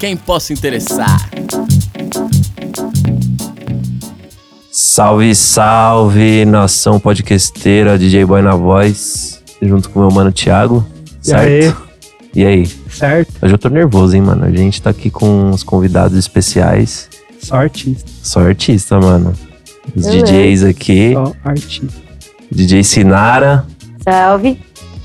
quem possa interessar. Salve, salve, nação podcasteira, DJ Boy na voz, junto com meu mano Thiago, certo? E aí? E aí? Certo? Hoje eu tô nervoso, hein, mano? A gente tá aqui com uns convidados especiais. Só artista. Só artista, mano. Os Beleza. DJs aqui. Só artista. DJ Sinara, Salve.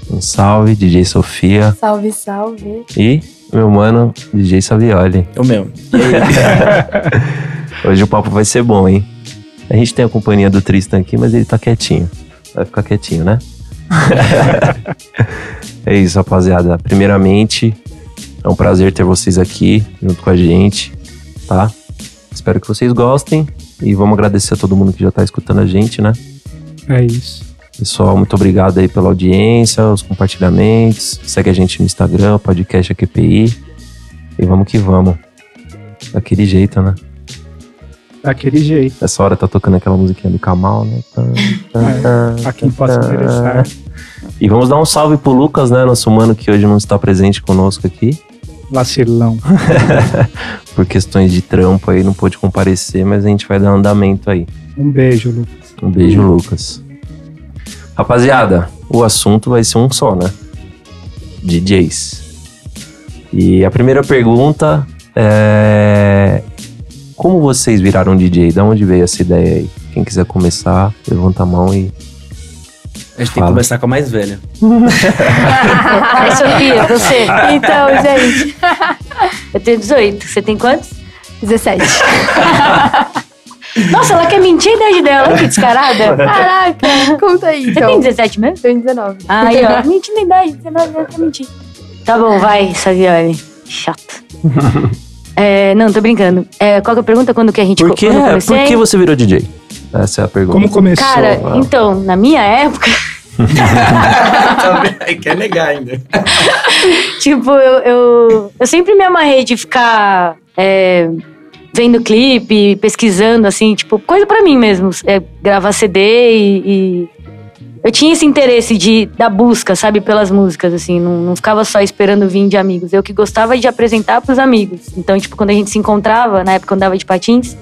um salve. DJ Sofia Salve, salve. e meu mano DJ Savioli. Eu mesmo. Hoje o papo vai ser bom, hein? A gente tem a companhia do Tristan aqui, mas ele tá quietinho. Vai ficar quietinho, né? é isso, rapaziada. Primeiramente, é um prazer ter vocês aqui junto com a gente, tá? Espero que vocês gostem e vamos agradecer a todo mundo que já tá escutando a gente, né? É isso. Pessoal, muito obrigado aí pela audiência, os compartilhamentos. Segue a gente no Instagram, podcast AQPI. E vamos que vamos. Daquele jeito, né? Daquele jeito. Essa hora tá tocando aquela musiquinha do Kamal, né? Tan, tan, tan, A quem possa tan. interessar. E vamos dar um salve pro Lucas, né? Nosso mano que hoje não está presente conosco aqui. Vacilão. Por questões de trampo aí, não pôde comparecer, mas a gente vai dar andamento aí. Um beijo, Lucas. Um beijo, Lucas. Rapaziada, o assunto vai ser um só, né? DJs. E a primeira pergunta é. Como vocês viraram DJ? Da onde veio essa ideia aí? Quem quiser começar, levanta a mão e. A gente tem Fala. que começar com a mais velha. Ai, Sofia, você. Então, gente. Eu tenho 18. Você tem quantos? 17. Nossa, ela quer mentir a idade dela. Que descarada. Caraca, conta aí, Você então. tem 17 mesmo? Tenho 19. Aí, ó. Mentindo a idade. 19 anos pra mentir. Tá bom, vai, Savioli. Chato. É, não, tô brincando. É, qual que é a pergunta? Quando que a gente Por que, comecei? por que você virou DJ? Essa é a pergunta. Como começou? Cara, Ah. então, na minha época, quer negar ainda. tipo, eu, eu, eu sempre me amarrei de ficar é, vendo clipe, pesquisando, assim, tipo, coisa pra mim mesmo. é, gravar CD e, e Eu tinha esse interesse de, da busca, sabe, pelas músicas, assim. Não, não ficava só esperando vir de amigos. Eu que gostava de apresentar pros amigos. Então, tipo, quando a gente se encontrava, na época eu andava de patins,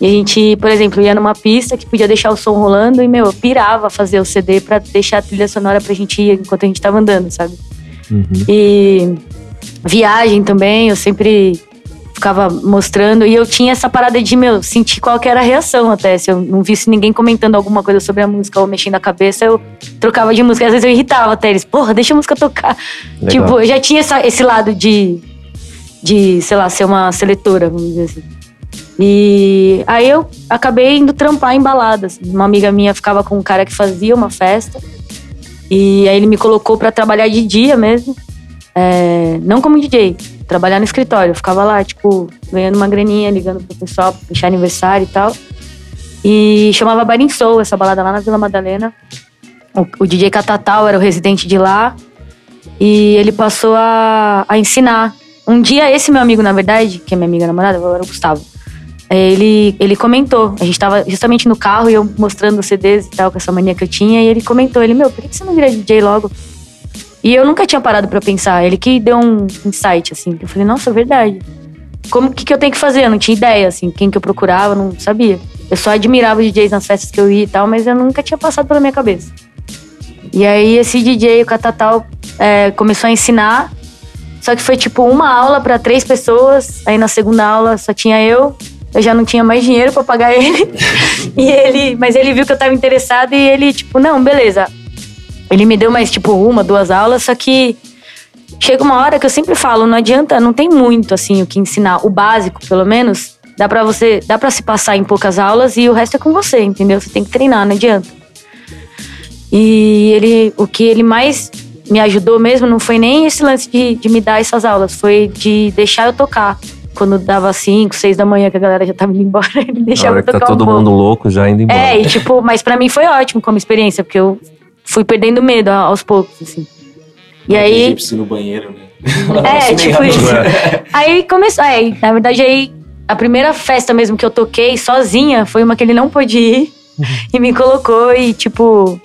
e a gente, por exemplo, ia numa pista que podia deixar o som rolando e, meu, eu pirava fazer o CD pra deixar a trilha sonora pra gente ir enquanto a gente tava andando, sabe? Uhum. E viagem também, eu sempre ficava mostrando. E eu tinha essa parada de, meu, sentir qual que era a reação até. Se eu não visse ninguém comentando alguma coisa sobre a música ou mexendo a cabeça, eu trocava de música. Às vezes eu irritava até eles, porra, deixa a música tocar. Legal. Tipo, eu já tinha essa- esse lado de, de, sei lá, ser uma seletora, vamos dizer assim. E aí eu acabei indo trampar em baladas. Uma amiga minha ficava com um cara que fazia uma festa. E aí ele me colocou pra trabalhar de dia mesmo. É, não como DJ, trabalhar no escritório. Eu ficava lá, tipo, ganhando uma graninha, ligando pro pessoal pra fechar aniversário e tal. E chamava Barin Soul, essa balada lá na Vila Madalena. O, o DJ Catatal era o residente de lá. E ele passou a, a ensinar. Um dia, esse meu amigo, na verdade, que é minha amiga namorada, era o Gustavo. é, Ele, ele comentou, a gente tava justamente no carro e eu mostrando os CDs e tal, com essa mania que eu tinha, e ele comentou, ele, meu, por que você não vira DJ logo? E eu nunca tinha parado pra pensar, ele que deu um insight, assim, eu falei, nossa, é verdade. Como que, que eu tenho que fazer? Eu não tinha ideia, assim, quem que eu procurava, não sabia. Eu só admirava os DJs nas festas que eu ia e tal, mas eu nunca tinha passado pela minha cabeça. E aí esse DJ, o Catatal, é, começou a ensinar. Só que foi tipo uma aula pra três pessoas. Aí na segunda aula só tinha eu. Eu já não tinha mais dinheiro pra pagar ele. e ele, mas ele viu que eu tava interessado e ele tipo, não, beleza. Ele me deu mais tipo uma, duas aulas, só que chega uma hora que eu sempre falo, não adianta, não tem muito assim o que ensinar, o básico, pelo menos. Dá pra você, dá para se passar em poucas aulas e o resto é com você, entendeu? Você tem que treinar, não adianta. E ele, o que ele mais me ajudou mesmo não foi nem esse lance de, de me dar essas aulas, foi de deixar eu tocar. Quando dava 5, 6 da manhã, que a galera já tava indo embora, ele deixava eu tá tocar um todo pouco. mundo louco já indo embora. É, e tipo, mas pra mim foi ótimo como experiência, porque eu fui perdendo medo aos poucos, assim. E aí. Egípcio no banheiro, né? É, tipo isso. Aí começou. É, na verdade, aí a primeira festa mesmo que eu toquei sozinha foi uma que ele não pôde ir e me colocou e, tipo.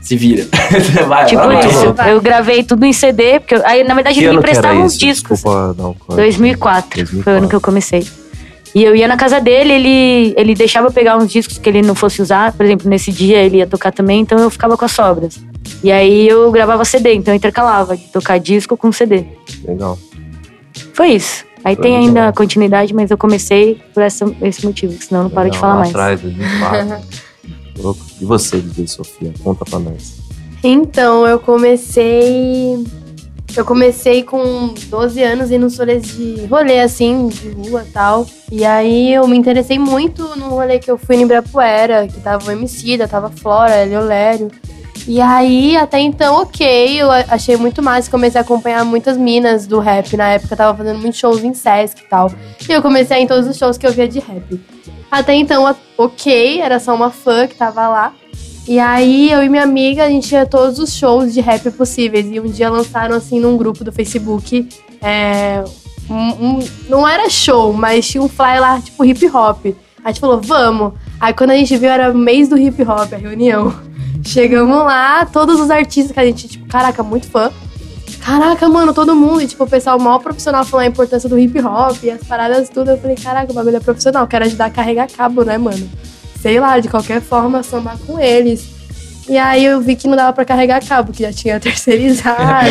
Se vira. vai, Tipo isso. vai. Eu gravei tudo em CD, porque eu- aí na verdade Que ele me ano que era prestava uns discos. Desculpa um corte. 2004, foi o ano que eu 2004. comecei. E eu ia na casa dele, ele, ele deixava eu pegar uns discos que ele não fosse usar. Por exemplo, nesse dia ele ia tocar também, então eu ficava com as sobras. E aí eu gravava CD, então eu intercalava de tocar disco com CD. Legal. Foi isso. Aí Foi tem ainda a continuidade, mas eu comecei por essa, esse motivo, senão eu não paro de Legal, falar lá mais. Atrás, 2004. Louco. E você, DJ Sofia? Conta pra nós. Então, eu comecei. Eu comecei com 12 anos e nos rolês de rolê, assim, de rua tal. E aí eu me interessei muito no rolê que eu fui em Ibirapuera, que tava o Emicida, tava Flora, Leolério. E aí, até então, ok, eu achei muito massa. Comecei a acompanhar muitas minas do rap. Na época, eu tava fazendo muitos shows em Sesc e tal. E eu comecei a ir em todos os shows que eu via de rap. Até então, ok, era só uma fã que tava lá. E aí, eu e minha amiga, a gente ia a todos os shows de rap possíveis. E um dia lançaram, assim, num grupo do Facebook, é, um- um- não era show, mas tinha um flyer lá, tipo, hip hop. A gente falou, vamos. Aí, quando a gente viu, era mês do hip hop, a reunião. Chegamos lá, todos os artistas que a gente, tipo, caraca, muito fã. Caraca, mano, todo mundo. E, tipo, o pessoal mal profissional falando a importância do hip hop e as paradas tudo. Eu falei, caraca, o bagulho é profissional. Quero ajudar a carregar cabo, né, mano? Sei lá, de qualquer forma, somar com eles. E aí eu vi que não dava pra carregar cabo, que já tinha terceirizado.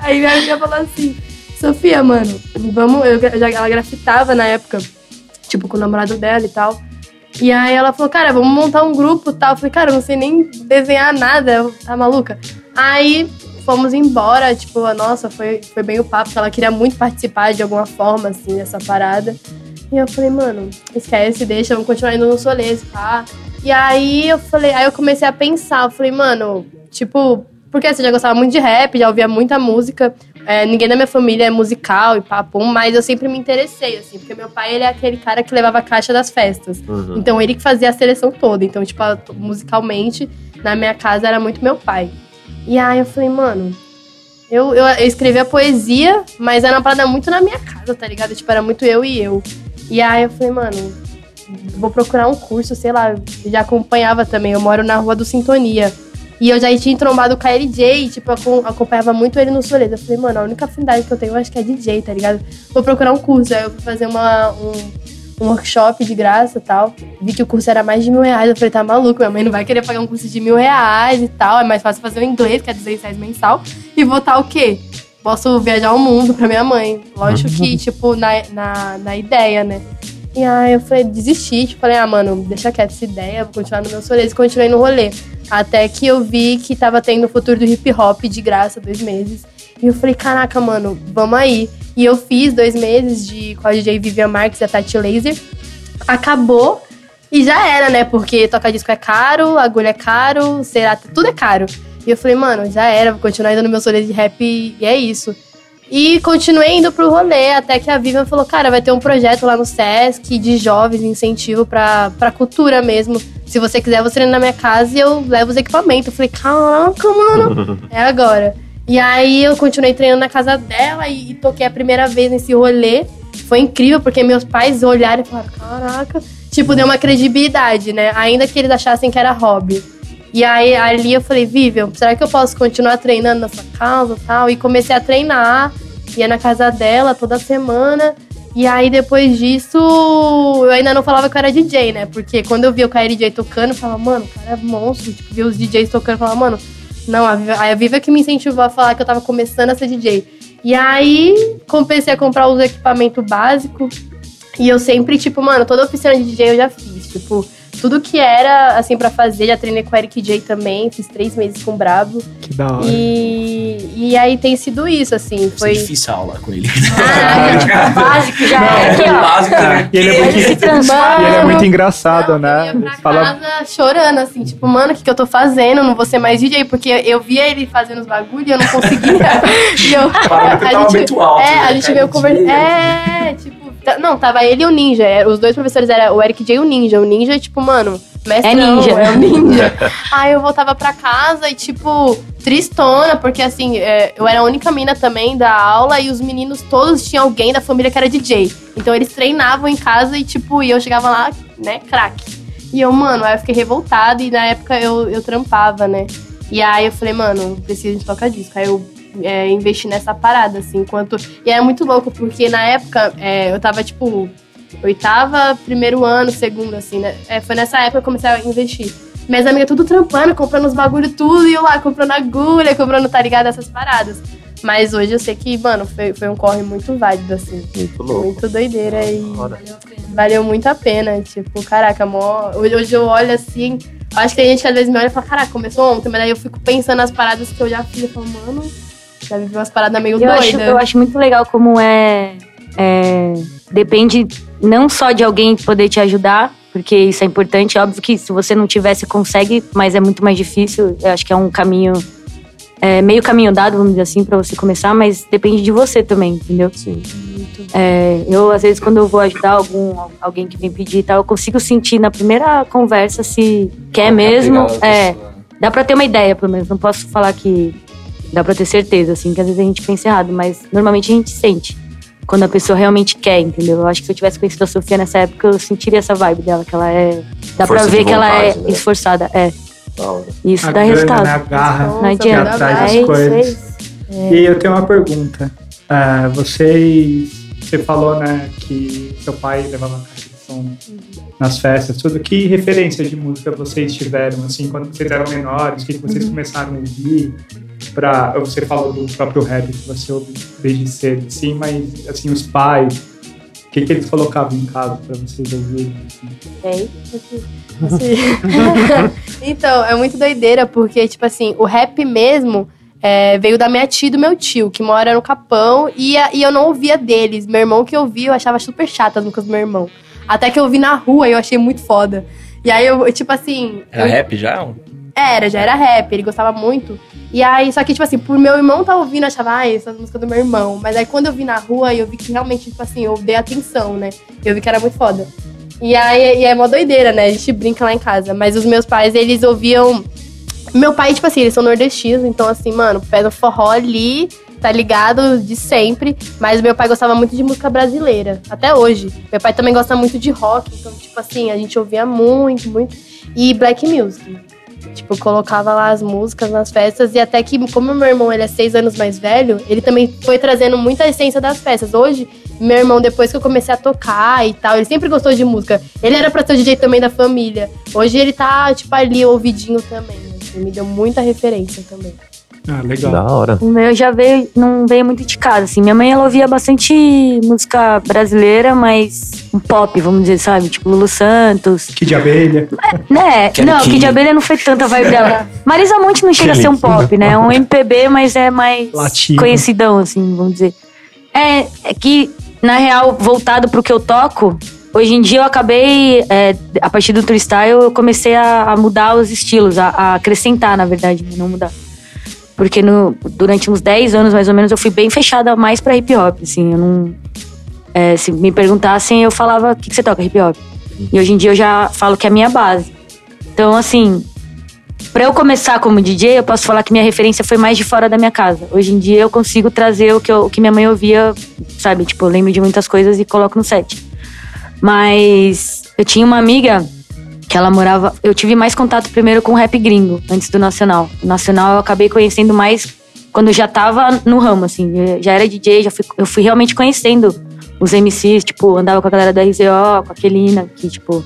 aí minha amiga falou assim, Sofia, mano, vamos. Eu, já, ela grafitava na época, tipo, com o namorado dela e tal. E aí ela falou, cara, vamos montar um grupo e tal. Eu falei, cara, eu não sei nem desenhar nada, tá maluca? Aí fomos embora, tipo, nossa, foi, foi bem o papo, porque ela queria muito participar de alguma forma, assim, dessa parada. E eu falei, mano, esquece, deixa, vamos continuar indo no solês, pá. E aí eu falei, aí eu comecei a pensar, eu falei, mano, tipo, porque assim, eu já gostava muito de rap, já ouvia muita música. é, ninguém da minha família é musical e papo, mas eu sempre me interessei, assim, porque meu pai, ele é aquele cara que levava a caixa das festas. Uhum. Então ele que fazia a seleção toda. Então, tipo, a- musicalmente, na minha casa era muito meu pai. E aí eu falei, mano, eu, eu, eu escrevia poesia, mas era uma parada muito na minha casa, tá ligado? Tipo, era muito eu e eu. E aí eu falei, mano, vou procurar um curso, sei lá, já acompanhava também. Eu moro na rua do Sintonia. E eu já tinha trombado com a LJ, tipo, acom- acompanhava muito ele no Soledo. Eu falei, mano, a única afinidade que eu tenho, acho que é DJ, tá ligado? Vou procurar um curso. Aí eu fui fazer uma, um, um workshop de graça e tal. Vi que o curso era mais de mil reais. Eu falei, tá maluco, minha mãe não vai querer pagar um curso de mil reais e tal. É mais fácil fazer o inglês, que é 200 reais mensal. E votar o quê? Posso viajar o mundo pra minha mãe. Lógico que, tipo, na, na, na ideia, né? E aí eu falei, desisti, tipo, falei, ah, mano, deixa quieto essa ideia, vou continuar no meu solês e continuei no rolê. Até que eu vi que tava tendo o futuro do hip hop de graça, dois meses. E eu falei, caraca, mano, vamos aí. E eu fiz dois meses de, com a DJ Vivian Marques e a Tati Laser. Acabou e já era, né? Porque tocar disco é caro, agulha é caro, será, tudo é caro. E eu falei, mano, já era, vou continuar indo no meu solê de rap e é isso. E continuei indo pro rolê, até que a Vivian falou, cara, vai ter um projeto lá no Sesc de jovens, incentivo pra, pra cultura mesmo. Se você quiser, você vem na minha casa e eu levo os equipamentos. Eu falei, caraca, mano, é agora. E aí eu continuei treinando na casa dela e, e toquei a primeira vez nesse rolê. Foi incrível, porque meus pais olharam e falaram, caraca. Tipo, deu uma credibilidade, né? Ainda que eles achassem que era hobby. E aí ali eu falei, Vivian, será que eu posso continuar treinando na sua casa e tal? E comecei a treinar, ia na casa dela toda semana. E aí depois disso, eu ainda não falava que eu era DJ, né? Porque quando eu via o DJ tocando, eu falava, mano, o cara é monstro. Tipo, via os DJs tocando, eu falava, mano, não, a Viva, a Viva que me incentivou a falar que eu tava começando a ser DJ. E aí comecei a comprar os equipamentos básicos. E eu sempre, tipo, mano, toda oficina de DJ eu já fiz. Tipo, tudo que era, assim, pra fazer, já treinei com o Eric J também, fiz três meses com o Brabo. Que da hora. E, e aí tem sido isso, assim, Foi foi... difícil a aula com ele. Caraca, básico já é aqui, ó. Básico, né? E ele é muito, e ele é muito engraçado, Não, né? Eu ia pra Fala, casa chorando, assim, tipo, mano, o que, que eu tô fazendo? Não vou ser mais DJ, porque eu via ele fazendo os bagulho e eu não conseguia. e eu, tava muito alto. É, né, a gente veio conversar. É, tipo. Tá- Não, tava ele e o Ninja. é, Os dois professores eram o Eric J e o Ninja. O Ninja, tipo, mano, mestre. É ninja. É o ninja. Aí eu voltava pra casa e, tipo, tristona, porque assim, é, eu era a única mina também da aula e os meninos todos tinham alguém da família que era DJ. Então eles treinavam em casa e, tipo, e eu chegava lá, né, craque. E eu, mano, aí eu fiquei revoltada e na época eu, eu trampava, né? E aí eu falei, mano, preciso de tocar disco. Aí eu é, investi nessa parada, assim, enquanto. E era muito louco, porque na época é, eu tava, tipo, oitava, primeiro ano, segundo, assim, né? É, foi nessa época que eu comecei a investir. Minhas amigas tudo trampando, comprando os bagulho tudo, e eu lá comprando agulha, comprando, tá ligado? Essas paradas. Mas hoje eu sei que, mano, foi, foi um corre muito válido, assim. Muito louco. Muito doideira e Hora. valeu muito a pena. Tipo, caraca, mó... hoje, hoje eu olho assim. Acho que tem gente que às vezes me olha e fala, caraca, começou ontem, mas aí eu fico pensando nas paradas que eu já fiz e falo, mano, já vivi umas paradas meio Eu doidas. acho, eu acho muito legal como é, é. Depende não só de alguém poder te ajudar, porque isso é importante. Óbvio que se você não tiver, você consegue, mas é muito mais difícil. Eu acho que é um caminho. É meio caminho dado, vamos dizer assim, pra você começar, mas depende de você também, entendeu? Sim. É, eu, às vezes, quando eu vou ajudar algum, alguém que vem pedir e tal, eu consigo sentir na primeira conversa se quer mesmo. É, dá pra ter uma ideia, pelo menos. Não posso falar que dá pra ter certeza, assim, que às vezes a gente pensa errado, mas normalmente a gente sente quando a pessoa realmente quer, entendeu? Eu acho que se eu tivesse conhecido a Sofia nessa época, eu sentiria essa vibe dela, que ela é. Dá Força pra ver que ela é né? esforçada. É. Isso A dá grana, resultado. né, a garra. Nossa, Não adianta. atrás das É coisas. é. E eu tenho uma pergunta. Ah, vocês. Você falou, né, que seu pai levava caixa de som nas festas, tudo. Que referência de música vocês tiveram, assim, quando vocês eram menores? O que que vocês começaram a ouvir? Pra, você falou do próprio rap que você ouve desde cedo, assim, mas, assim, os pais, o que, que eles colocavam em casa pra vocês ouvirem? assim? É isso. Assim. então, é muito doideira, porque, tipo assim, o rap mesmo é, veio da minha tia e do meu tio, que mora no Capão, e, e eu não ouvia deles. Meu irmão que ouvia, eu achava super chata as músicas do meu irmão. Até que eu vi na rua e eu achei muito foda. E aí eu, tipo assim. Era eu- rap já? Era, já era rap, ele gostava muito. E aí, só que, tipo assim, por meu irmão tá ouvindo, achava, ah, essas músicas do meu irmão. Mas aí quando eu vi na rua, eu vi que realmente, tipo assim, eu dei atenção, né? Eu vi que era muito foda. E aí e é mó doideira, né? A gente brinca lá em casa. Mas os meus pais, eles ouviam. Meu pai, tipo assim, eles são nordestinos, então assim, mano, pé no forró ali, tá ligado? De sempre. Mas meu pai gostava muito de música brasileira, até hoje. Meu pai também gosta muito de rock, então, tipo assim, a gente ouvia muito, muito. E black music. Tipo, colocava lá as músicas nas festas e até que, como meu irmão ele é seis anos mais velho, ele também foi trazendo muita essência das festas. Hoje, meu irmão, depois que eu comecei a tocar e tal, ele sempre gostou de música. Ele era pra ser o DJ também da família. Hoje ele tá, tipo, ali, ouvidinho também. Assim, me deu muita referência também. Ah, legal. Da hora. O meu já veio, não veio muito de casa, assim. Minha mãe, ela ouvia bastante música brasileira, mas um pop, vamos dizer, sabe? Tipo Lulu Santos. Que de abelha. Né? Kelly não, de abelha não foi tanta vibe dela. Marisa Monte não chega a ser um pop, né? É um MPB, mas é mais Latino. conhecidão, assim, vamos dizer. É, é que, na real, voltado pro que eu toco, hoje em dia eu acabei, é, a partir do freestyle, eu comecei a, a mudar os estilos, a, a acrescentar, na verdade, não mudar. Porque no, durante uns 10 anos, mais ou menos, eu fui bem fechada mais pra hip hop, assim, eu não... é, se me perguntassem, eu falava, o que, que você toca, hip hop? E hoje em dia eu já falo que é a minha base. Então, assim, pra eu começar como DJ, eu posso falar que minha referência foi mais de fora da minha casa. Hoje em dia eu consigo trazer o que, eu- o que minha mãe ouvia, sabe? Tipo, eu lembro de muitas coisas e coloco no set. Mas eu tinha uma amiga que ela morava. Eu tive mais contato primeiro com o rap gringo, antes do nacional. O nacional eu acabei conhecendo mais quando já tava no ramo, assim. Já era DJ, já fui, eu fui realmente conhecendo os MCs, tipo, andava com a galera da RZO, com a Kelina, que, tipo,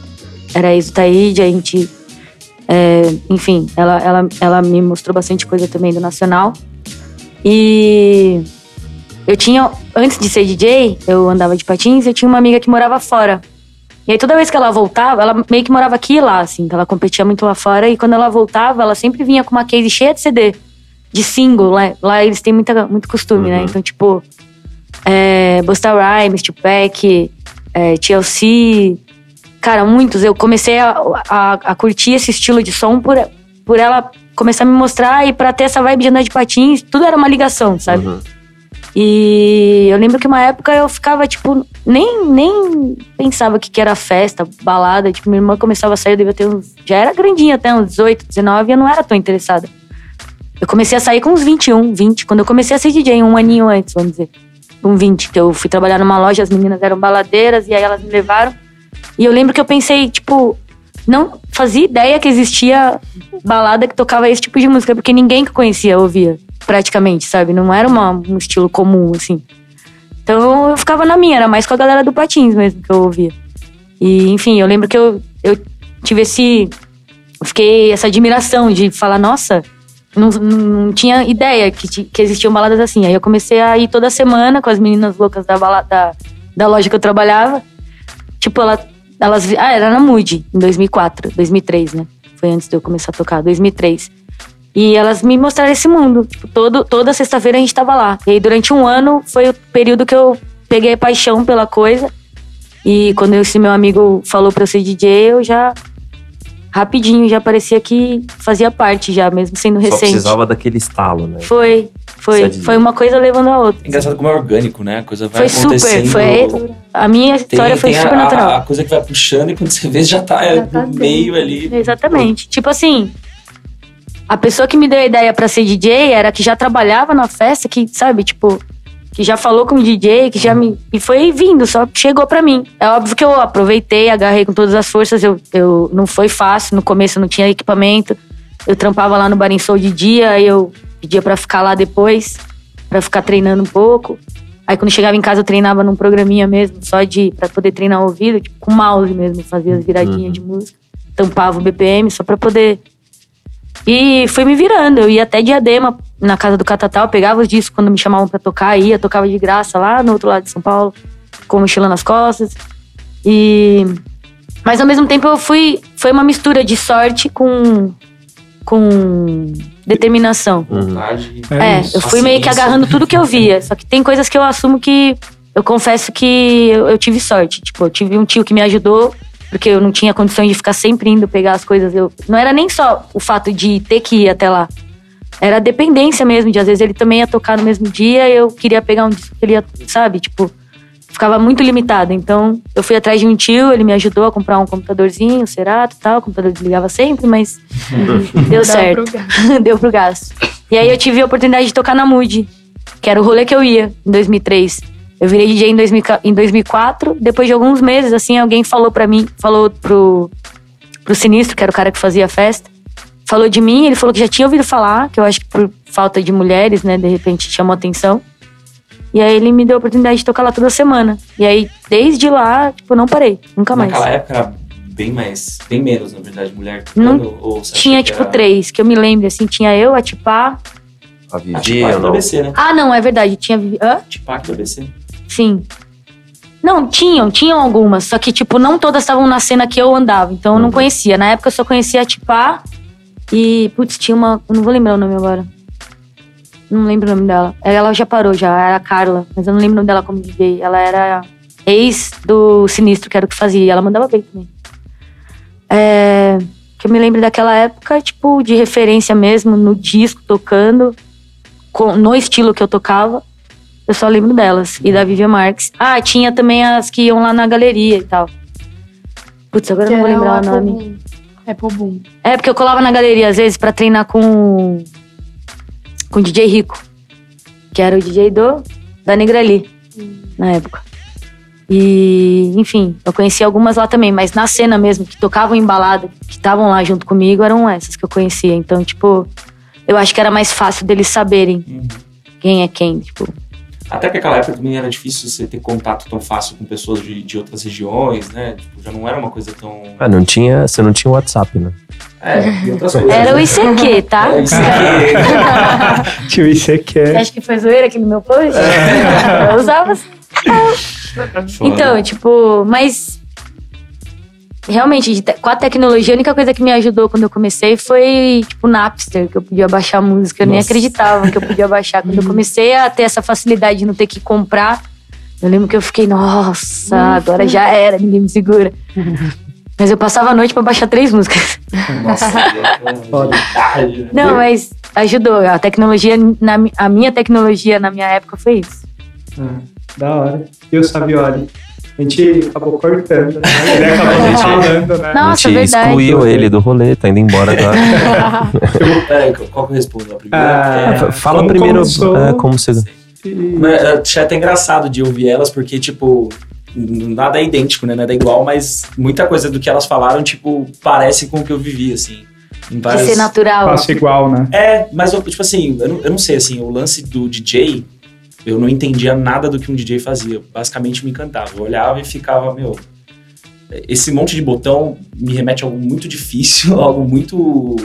era ex do a gente. é, enfim, ela, ela, ela me mostrou bastante coisa também do nacional. E eu tinha, antes de ser DJ, eu andava de patins, eu tinha uma amiga que morava fora. E aí toda vez que ela voltava, ela meio que morava aqui e lá, assim, ela competia muito lá fora. E quando ela voltava, ela sempre vinha com uma case cheia de CD, de single. Lá, lá eles têm muita, muito costume, né? Uhum. Então, tipo, é, Busta Rhymes, Tupac, é, TLC. Cara, muitos. Eu comecei a, a, a curtir esse estilo de som por, por ela começar a me mostrar e pra ter essa vibe de andar de patins. Tudo era uma ligação, sabe? Uhum. E eu lembro que uma época eu ficava, tipo, nem, nem pensava que, que era festa, balada. Tipo, minha irmã começava a sair, eu devia ter uns. Já era grandinha até, uns 18, 19, e eu não era tão interessada. Eu comecei a sair com uns 21, 20, quando eu comecei a ser DJ, um aninho antes, vamos dizer. Com 20, que eu fui trabalhar numa loja, as meninas eram baladeiras, e aí elas me levaram. E eu lembro que eu pensei, tipo, não fazia ideia que existia balada que tocava esse tipo de música, porque ninguém que eu conhecia ouvia, praticamente, sabe? Não era uma- um estilo comum, assim. Então eu ficava na minha, era mais com a galera do Patins mesmo que eu ouvia. E, enfim, eu lembro que eu, eu tive esse. Eu fiquei essa admiração de falar, nossa, não, não tinha ideia que, que existiam baladas assim. Aí eu comecei a ir toda semana com as meninas loucas da, balada, da, da loja que eu trabalhava. Tipo, ela, elas. Ah, era na Mood, em 2004, 2003, né? Foi antes de eu começar a tocar, 2003. E elas me mostraram esse mundo. Todo, toda sexta-feira a gente tava lá. E aí, durante um ano, foi o período que eu peguei paixão pela coisa. E quando esse meu amigo falou pra eu ser DJ, eu já. Rapidinho, já parecia que fazia parte, já, mesmo sendo Só recente. precisava daquele estalo, né? Foi, foi. De- Foi uma coisa levando a outra. É engraçado como é orgânico, né? A coisa vai Foi super, acontecendo. foi. A minha Tem, história foi tem super a, natural. A, a coisa que vai puxando e quando você vê já tá, é, Já tá no meio ali. Exatamente. Tipo assim, a pessoa que me deu a ideia pra ser DJ era que já trabalhava na festa, que, sabe, tipo, que já falou com o DJ, que já me. E foi vindo, só chegou pra mim. É óbvio que eu aproveitei, agarrei com todas as forças. Eu, eu não foi fácil, no começo eu não tinha equipamento. Eu trampava lá no Bar Sol de dia, aí eu pedia pra ficar lá depois, pra ficar treinando um pouco. Aí quando chegava em casa eu treinava num programinha mesmo, só de para poder treinar o ouvido, tipo com mouse mesmo, fazia as viradinhas de música, tampava o BPM só pra poder. E foi me virando, eu ia até Diadema, na casa do Catatal, pegava os discos quando me chamavam pra tocar, ia, tocava de graça lá no outro lado de São Paulo, com mochila nas costas. E mas ao mesmo tempo eu fui foi uma mistura de sorte com com determinação. Vontade. É, isso. eu fui meio que agarrando tudo que eu via. Só que tem coisas que eu assumo que eu confesso que eu, eu tive sorte. Tipo, eu tive um tio que me ajudou, porque eu não tinha condições de ficar sempre indo pegar as coisas. Eu, não era nem só o fato de ter que ir até lá. Era a dependência mesmo, de às vezes ele também ia tocar no mesmo dia e eu queria pegar um disco que ele ia, sabe? Tipo, ficava muito limitado. Então, eu fui atrás de um tio, ele me ajudou a comprar um computadorzinho, um Cerato e tal. O computador desligava sempre, mas deu certo. deu pro gasto. E aí eu tive a oportunidade de tocar na Mood, que era o rolê que eu ia em 2003. Eu virei DJ em, 2000 em 2004. Depois de alguns meses, assim, alguém falou pra mim, falou pro, pro Sinistro, que era o cara que fazia a festa, falou de mim. Ele falou que já tinha ouvido falar, que eu acho que por falta de mulheres, né, de repente chamou atenção. E aí ele me deu a oportunidade de tocar lá toda semana. E aí, desde lá, tipo, não parei, nunca mais. Naquela época era bem mais, bem menos, na verdade, mulher Não tocando. ou você acha Tinha, que tipo, era- três, que eu me lembro, assim, tinha eu, a Tipá. A A Vivi ou do não? ABC, né? Ah, não, é verdade, tinha. Vivi- Hã? Tipac do ABC. Sim. Não, tinham, tinham algumas. Só que, tipo, não todas estavam na cena que eu andava. Então eu não conhecia. Na época eu só conhecia a Tipá e. Putz, tinha uma. Eu não vou lembrar o nome agora. Não lembro o nome dela. Ela já parou já, era a Carla. Mas eu não lembro o nome dela como DJ. Ela era ex do Sinistro, que era o que fazia. E ela mandava bem também. É, que eu me lembro daquela época, tipo, de referência mesmo, no disco, tocando, com- no estilo que eu tocava. Eu só lembro delas. E da Vivian Marques. Ah, tinha também as que iam lá na galeria e tal. Putz, agora eu não vou lembrar o nome. Boom. Apple Boom. É, porque eu colava na galeria às vezes pra treinar com. com o DJ Rico. Que era o DJ do. da Negrali. Na época. E, enfim, eu conheci algumas lá também, mas na cena mesmo, que tocavam em balada, que estavam lá junto comigo, eram essas que eu conhecia. Então, tipo, eu acho que era mais fácil deles saberem Uhum. quem é quem. Tipo, Até que aquela época também era difícil você ter contato tão fácil com pessoas de, de outras regiões, né? Tipo, já não era uma coisa tão. Ah, não tinha, você não tinha WhatsApp, né? É, e outras coisas. era o né? ICQ, tá? É. Tio, isso é que Você é. acha que foi zoeira aqui no meu post? Eu usava assim. Então, tipo, mas. Realmente, com a tecnologia, a única coisa que me ajudou quando eu comecei foi, tipo, Napster, que eu podia baixar música. Eu nem Nossa. acreditava que eu podia baixar. Quando eu comecei a ter essa facilidade de não ter que comprar, eu lembro que eu fiquei, nossa, agora já era, ninguém me segura. Mas eu passava a noite pra baixar três músicas. Nossa? Não, mas ajudou. A tecnologia, na, a minha tecnologia na minha época foi isso. Ah, da hora. E o Savioli? A gente acabou cortando, né? Ele acabou A gente- falando, né? Nossa, a gente verdade. excluiu ele do rolê, tá indo embora agora. Peraí, qual que eu respondo? A primeira? Ah, É, Fala como primeiro começou? é, como você. Mas, é, é até engraçado de ouvir elas, porque, tipo, nada é idêntico, né? Nada é igual, mas muita coisa do que elas falaram, tipo, parece com o que eu vivi, assim. Em De várias... ser natural. Passa igual, né? É, mas tipo assim, eu não, eu não sei, assim, o lance do DJ, eu não entendia nada do que um DJ fazia. Basicamente me encantava. Eu olhava e ficava, meu. Esse monte de botão me remete a algo muito difícil, algo muito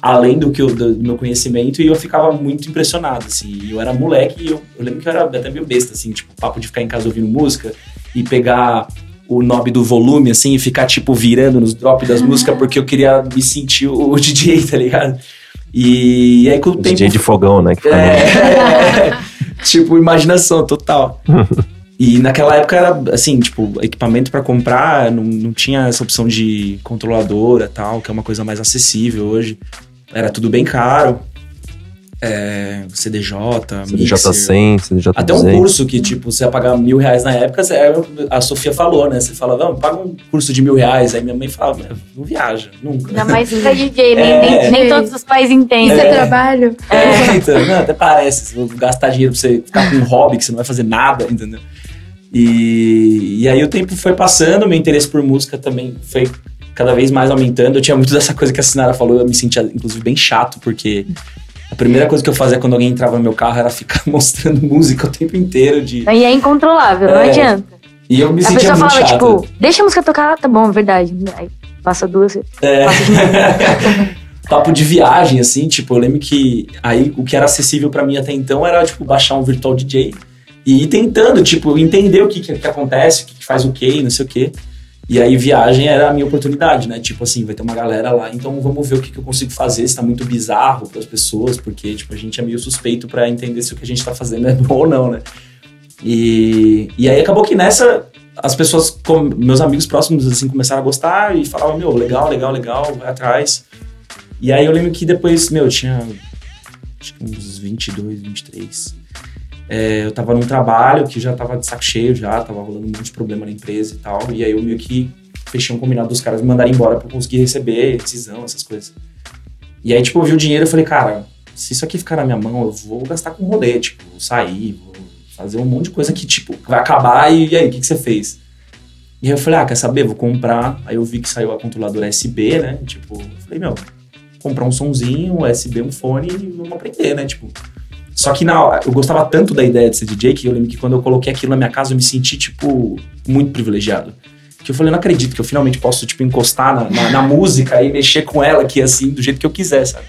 além do que eu, do meu conhecimento, e eu ficava muito impressionado, assim. Eu era moleque e eu, eu lembro que eu era até meio besta, assim, tipo, papo de ficar em casa ouvindo música e pegar o knob do volume, assim, e ficar, tipo, virando nos drops das músicas, porque eu queria me sentir o, o DJ, tá ligado? E, e aí com o O tempo. DJ de fogão, né? Que fica no- É, tipo, imaginação total. E naquela época era assim, tipo, equipamento pra comprar, não, não tinha essa opção de controladora tal, que é uma coisa mais acessível hoje. Era tudo bem caro. É, CDJ, mixer. CDJ100, CDJ200. Até um curso que, tipo, você ia pagar mil reais na época, a Sofia falou, né? Você fala, vamos, paga um curso de mil reais. Aí minha mãe falava, não viaja, nunca. Ainda mais pra DJ, nem, É. nem, nem todos os pais entendem. Isso é, É. trabalho? É, então, não, até parece. Gastar dinheiro pra você ficar com um hobby que você não vai fazer nada, entendeu? E, e aí o tempo foi passando, meu interesse por música também foi cada vez mais aumentando. Eu tinha muito dessa coisa que a Sinara falou, eu me sentia, inclusive, bem chato, porque primeira coisa que eu fazia quando alguém entrava no meu carro era ficar mostrando música o tempo inteiro. De... E é incontrolável, não É. adianta. E eu me a sentia muito fala, chato. tipo, deixa a música tocar, tá bom, verdade. Aí passa duas, É. passa de papo de viagem, assim, tipo, eu lembro que aí o que era acessível pra mim até então era, tipo, baixar um virtual DJ e ir tentando, tipo, entender o que, que, que acontece, o que, que faz o quê, e não sei o quê. E aí viagem era a minha oportunidade, né? Tipo assim, vai ter uma galera lá, então vamos ver o que, que eu consigo fazer, se tá muito bizarro pras pessoas, porque, tipo, a gente é meio suspeito pra entender se o que a gente tá fazendo é bom ou não, né? E, e aí acabou que nessa, as pessoas, meus amigos próximos, assim, começaram a gostar e falavam, meu, legal, legal, legal, vai atrás. E aí eu lembro que depois, meu, eu tinha acho que uns 22, 23. É, eu tava num trabalho que já tava de saco cheio já, tava rolando um monte de problema na empresa e tal. E aí eu meio que fechei um combinado dos caras me mandarem embora pra eu conseguir receber decisão, essas coisas. E aí, tipo, eu vi o dinheiro e falei, cara, se isso aqui ficar na minha mão, eu vou gastar com rolê, tipo, vou sair, vou fazer um monte de coisa que, tipo, vai acabar e, e aí, o que, que você fez? E aí eu falei, ah, quer saber? Vou comprar. Aí eu vi que saiu a controladora SB, né? Tipo, eu falei, meu, comprar um sonzinho, USB, um fone e vamos aprender, né? Tipo. Só que na, eu gostava tanto da ideia de ser DJ que eu lembro que quando eu coloquei aquilo na minha casa eu me senti, tipo, muito privilegiado. Que eu falei, não acredito que eu finalmente posso, tipo, encostar na, na, na música e mexer com ela aqui, assim, do jeito que eu quiser, sabe?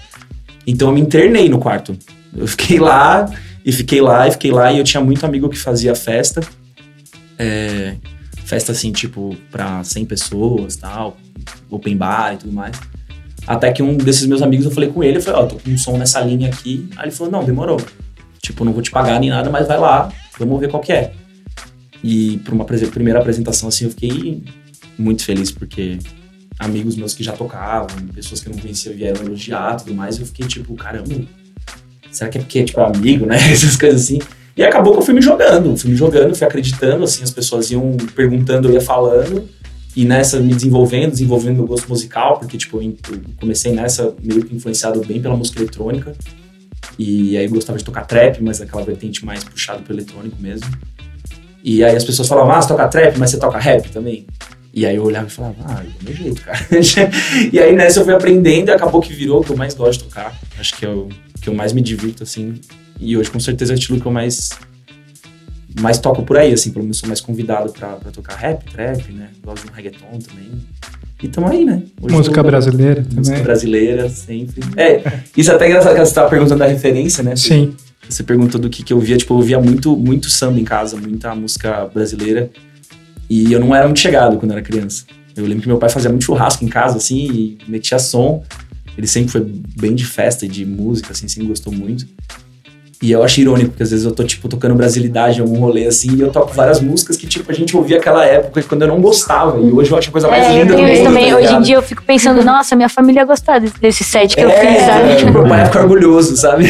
Então eu me internei no quarto. Eu fiquei lá, e fiquei lá, e fiquei lá, e eu tinha muito amigo que fazia festa. É, festa, assim, tipo, pra 100 pessoas tal, open bar e tudo mais. Até que um desses meus amigos, eu falei com ele, eu falei, ó, tô com um som nessa linha aqui. Aí ele falou, não, demorou. Tipo, não vou te pagar nem nada, mas vai lá, vamos ver qual que é. E pra uma primeira apresentação, assim, eu fiquei muito feliz, porque amigos meus que já tocavam, pessoas que eu não conhecia vieram elogiar e tudo mais, eu fiquei tipo, caramba, será que é porque, tipo, é amigo, né? Essas coisas assim. E acabou que eu fui me jogando, fui me jogando, fui acreditando, assim, as pessoas iam perguntando, eu ia falando, e nessa me desenvolvendo, desenvolvendo meu gosto musical, porque, tipo, eu comecei nessa meio que influenciado bem pela música eletrônica, e aí eu gostava de tocar trap, mas aquela vertente mais puxada pro eletrônico mesmo. E aí as pessoas falavam, ah, você toca trap, mas você toca rap também? E aí eu olhava e falava, ah, do meu jeito, cara. e aí nessa eu fui aprendendo e acabou que virou o que eu mais gosto de tocar. Acho que é o que eu mais me divirto, assim. E hoje, com certeza, é o estilo que eu mais, mais toco por aí, assim. Pelo menos sou mais convidado pra, pra tocar rap, trap, né? Gosto de um reggaeton também. E tamo aí, né? Hoje Música tô- brasileira Música também. brasileira, sempre. É, isso é até engraçado que você tava perguntando da referência, né? Sim. Você perguntou do que, que eu via, tipo, eu via muito, muito samba em casa, muita música brasileira. E eu não era muito chegado quando era criança. Eu lembro que meu pai fazia muito churrasco em casa, assim, e metia som. Ele sempre foi bem de festa e de música, assim, sempre gostou muito. E eu acho irônico, porque às vezes eu tô, tipo, tocando brasilidade em algum rolê, assim, e eu toco várias músicas que, tipo, a gente ouvia aquela época quando eu não gostava. E hoje eu acho a coisa mais É, eu linda do mundo, isso também. tá Hoje em dia eu fico pensando, nossa, minha família ia gostar desse, set que eu é, fiz, sabe? tipo, Tipo, meu pai fica orgulhoso, sabe?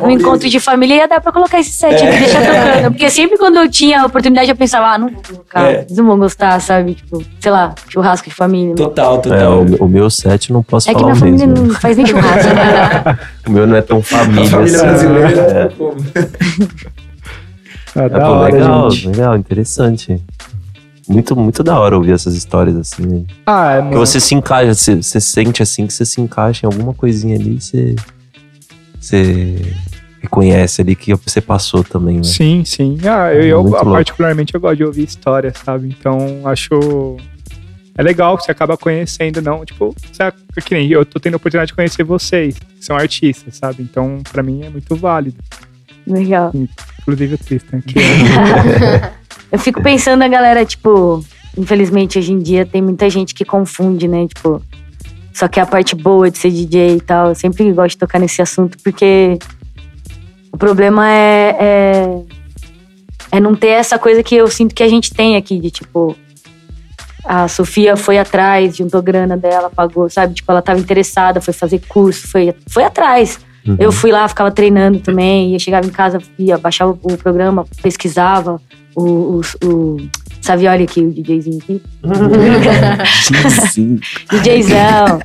no encontro de família ia dar pra colocar esse set É. aqui, deixar tocando. Porque sempre quando eu tinha a oportunidade, eu pensava, ah, não vou colocar, É. eles não vão gostar, sabe? Tipo, sei lá, churrasco de família. Total, É, total. o, o meu set não posso É que falar minha família mesmo. não faz nem churrasco. né? O meu não é tão família, A família assim. brasileira. É. pô. É, É, da hora, legal, gente. legal, interessante. muito, muito da hora ouvir essas histórias assim. Né? Ah, é Porque muito. você se encaixa, você, você sente assim que você se encaixa em alguma coisinha ali, você, você reconhece ali que você passou também, né? Sim, sim. Ah, eu, eu, Muito louco. particularmente eu gosto de ouvir história, sabe? Então acho. É legal que você acaba conhecendo, não? Tipo, você, que nem eu tô tendo a oportunidade de conhecer vocês, que são artistas, sabe? Então, pra mim é muito válido. Legal. Inclusive o Tristan, que Eu fico pensando a galera, tipo, infelizmente hoje em dia tem muita gente que confunde, né? Tipo, só que a parte boa de ser DJ e tal. Eu sempre gosto de tocar nesse assunto porque o problema é, é, é não ter essa coisa que eu sinto que a gente tem aqui, de tipo. A Sofia foi atrás, juntou grana dela, pagou, sabe? Tipo, ela tava interessada, foi fazer curso, foi, foi atrás. Uhum. Eu fui lá, ficava treinando também, ia chegava em casa, ia baixava o programa, pesquisava o, o, o Savioli aqui, o DJzinho aqui. Sim. DJzão.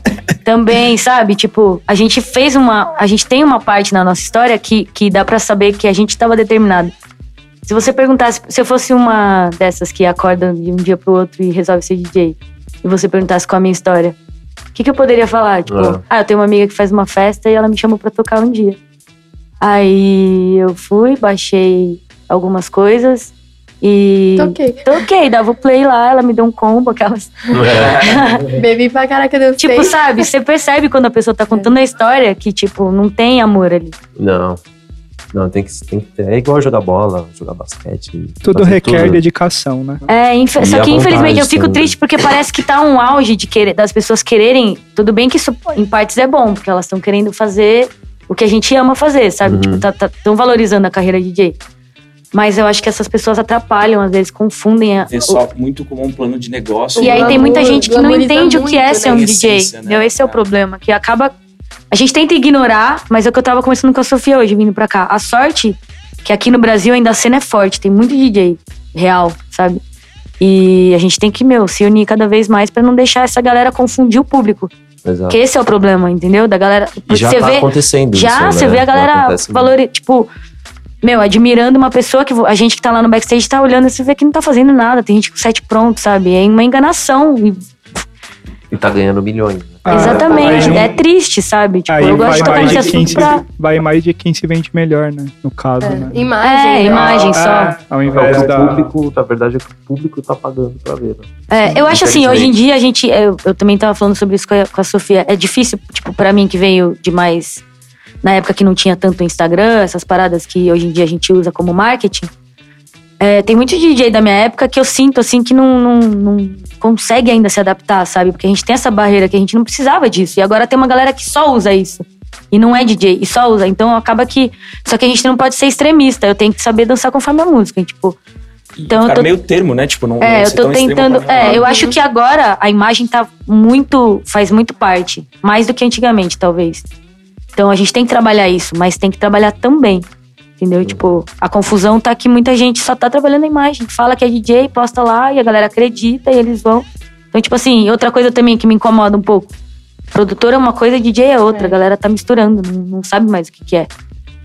também, sabe? Tipo, a gente fez uma. A gente tem uma parte na nossa história que, que dá pra saber que a gente tava determinado. Se você perguntasse, se eu fosse uma dessas que acorda de um dia pro outro e resolve ser DJ, e você perguntasse qual a minha história, o que, que eu poderia falar? Tipo, Ah. ah, eu tenho uma amiga que faz uma festa e ela me chamou pra tocar um dia. Aí eu fui, baixei algumas coisas e. Toquei. Toquei, dava o play lá, ela me deu um combo, aquelas. Bebi pra caraca, deu Tipo, sabe, você percebe quando a pessoa tá contando a história que, tipo, não tem amor ali. Não. Não, tem que, tem que ter. É igual jogar bola, jogar basquete. tudo requer tudo. dedicação, né? É, E só que infelizmente eu fico também. triste porque parece que tá um auge de querer, das pessoas quererem. Tudo bem que isso em partes é bom, porque elas estão querendo fazer o que a gente ama fazer, sabe? Uhum. Tipo, tá, tá, tão valorizando a carreira de DJ. Mas eu acho que essas pessoas atrapalham, às vezes confundem a, Vê só muito como um plano de negócio. E aí tem muita gente que não entende o que é muito, ser né? um DJ. essência, né? Esse é o É. problema, que acaba. A gente tenta ignorar, mas é o que eu tava conversando com a Sofia hoje, vindo pra cá. A sorte que aqui no Brasil ainda a cena é forte, tem muito DJ real, sabe? E a gente tem que, meu, se unir cada vez mais pra não deixar essa galera confundir o público. Exato. Que esse é o problema, entendeu? Da galera. E já você tá vê, acontecendo já isso, você né? vê a galera valor, tipo, meu, admirando uma pessoa que a gente que tá lá no backstage tá olhando e você vê que não tá fazendo nada, tem gente com set pronto, sabe? É uma enganação. E- E tá ganhando milhões. né? Ah, exatamente. é triste, sabe? Tipo, Aí eu gosto vai de tocar mais, nesse de quem assunto se, pra. vai mais de quem se vende melhor, né? No caso, né? É, imagem. É, né? imagem só. É, ao É invés o que da. o público, na verdade, é o que o público tá pagando pra ver. Né? É, eu acho assim, hoje em dia a gente. Eu, eu também tava falando sobre isso com a, com a Sofia. É difícil, tipo, pra mim que veio de mais. Na época que não tinha tanto Instagram, essas paradas que hoje em dia a gente usa como marketing. É, tem muito DJ da minha época que eu sinto, assim, que não, não, não consegue ainda se adaptar, sabe? Porque a gente tem essa barreira que a gente não precisava disso. E agora tem uma galera que só usa isso. E não é DJ, e só usa. Então acaba que. Só que a gente não pode ser extremista. Eu tenho que saber dançar conforme a música. Tipo, Então, eu tô- meio termo, né? Tipo, não, é, não eu tô tentando. É, eu acho que agora a imagem tá muito. faz muito parte. Mais do que antigamente, talvez. Então a gente tem que trabalhar isso, mas tem que trabalhar também. Entendeu? Tipo, a confusão tá que muita gente só tá trabalhando a imagem. Fala que é DJ, posta lá e a galera acredita e eles vão. Então, tipo assim, outra coisa também que me incomoda um pouco. Produtor é uma coisa, DJ é outra. É. A galera tá misturando, não, não sabe mais o que, que é.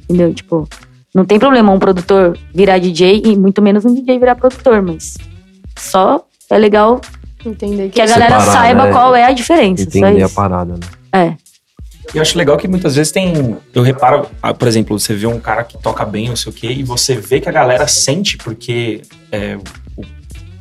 Entendeu? Tipo, não tem problema um produtor virar DJ e muito menos um DJ virar produtor, mas só é legal Entender que a que galera Separar, saiba né? qual é a diferença. Só Entender a isso. parada, né? É. Eu acho legal que muitas vezes tem. Eu reparo, ah, por exemplo, você vê um cara que toca bem, não sei o quê, e você vê que a galera sente porque é, o,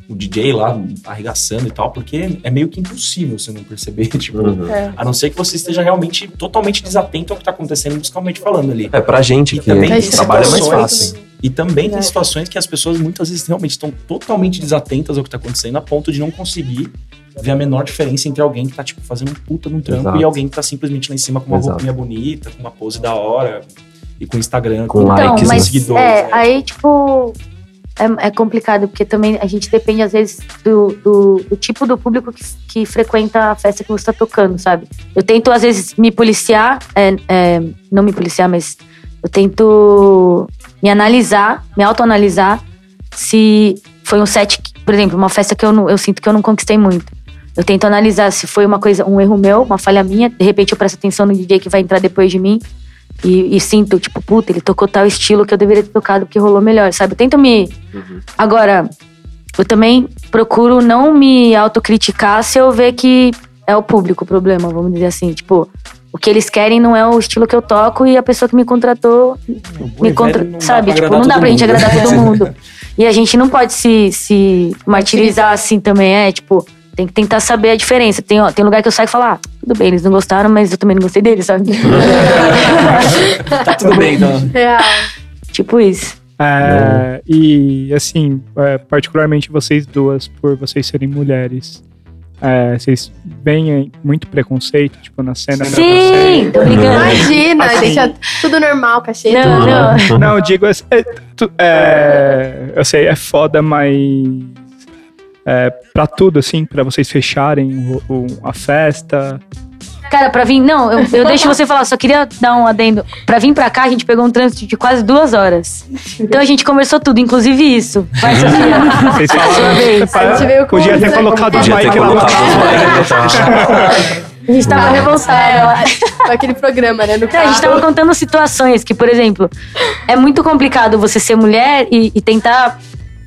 o DJ lá arregaçando e tal, porque é meio que impossível você não perceber. Tipo, Uhum. É. a não ser que você esteja realmente totalmente desatento ao que tá acontecendo musicalmente falando ali. É, pra gente E que também tem trabalha é mais fácil. E também tem situações que as pessoas muitas vezes realmente estão totalmente desatentas ao que tá acontecendo, a ponto de não conseguir ver a menor diferença entre alguém que tá, tipo, fazendo um puta num trampo Exato. e alguém que tá simplesmente lá em cima com uma Exato. roupinha bonita, com uma pose da hora e com Instagram, Com com, likes, Então, né? mas seguidores. é, né? aí, tipo, é, é complicado, porque também a gente depende, às vezes, do, do, do tipo do público que, que frequenta a festa que você tá tocando, sabe? Eu tento, às vezes, me policiar, é, é, não me policiar, mas eu tento me analisar, me autoanalisar se foi um set, que, por exemplo, uma festa que eu, não, eu sinto que eu não conquistei muito. Eu tento analisar se foi uma coisa, um erro meu, uma falha minha. De repente eu presto atenção no DJ que vai entrar depois de mim e, e sinto, tipo, puta, ele tocou tal estilo que eu deveria ter tocado porque rolou melhor, sabe? Eu tento me. Uhum. Agora, eu também procuro não me autocriticar se eu ver que é o público o problema, vamos dizer assim. Tipo, o que eles querem não é o estilo que eu toco e a pessoa que me contratou me contra... Sabe? Tipo, não dá pra gente agradar todo mundo. E a gente não pode se, se martirizar assim também, é, tipo, tem que tentar saber a diferença. Tem, ó, tem lugar que eu saio e falo, ah, tudo bem, eles não gostaram, mas eu também não gostei deles, sabe? Tá tudo bem, então. Real. tipo isso. É, e assim, é, particularmente vocês duas, por vocês serem mulheres, é, vocês veem muito preconceito, tipo, na cena? Sim, tô brincando. Imagina, Assim. deixa tudo normal, cachê. Não, não. Não, eu digo assim, é, tu- é, eu sei, é foda, mas é, pra tudo, assim, pra vocês fecharem o- o- a festa. Cara, pra vir. Não, eu, eu deixo você falar, só queria dar um adendo. Pra vir pra cá, a gente pegou um trânsito de quase duas horas. Então a gente conversou tudo, inclusive isso. Vai, Sofia. Vocês Sua falaram. vez. A gente veio com Podia ter colocado o Mike lá. A gente tava revoltada. Com aquele programa, né? Não, a gente tava contando situações que, por exemplo, é muito complicado você ser mulher e, e tentar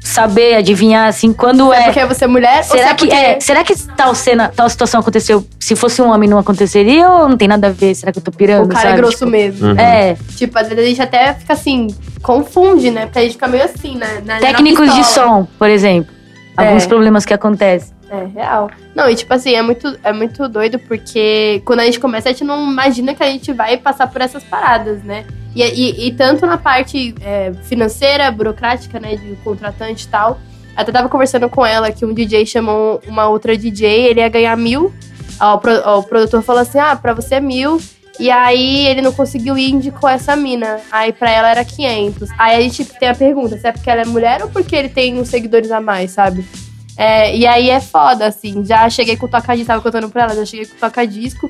saber, adivinhar, assim, quando É é. porque você é mulher Será é que, porque... é, será que tal cena, tal situação aconteceu? Se fosse um homem, não aconteceria ou não tem nada a ver? Será que eu tô pirando? O cara sabe? é grosso Tipo, mesmo. Uhum. É, Tipo, às vezes a gente até fica assim, confunde, né? Porque a gente fica meio assim, né? Na- na técnicos de pistola. som, por exemplo. Alguns É. problemas que acontecem. É, real. Não, e tipo assim, é muito, é muito doido porque quando a gente começa, a gente não imagina que a gente vai passar por essas paradas, né? E, e- e tanto na parte é, financeira, burocrática, né, de contratante e tal. Até tava conversando com ela que um DJ chamou uma outra DJ, ele ia ganhar mil. Ó, O, produtor falou assim: ah, pra você é mil. E aí ele não conseguiu ir indicou essa mina. Aí pra ela era 500. Aí a gente tem a pergunta: se é porque ela é mulher ou porque ele tem uns seguidores a mais, sabe? É, e aí é foda, assim. Já cheguei com o toca-disco, tava contando pra ela, já cheguei com o toca-disco.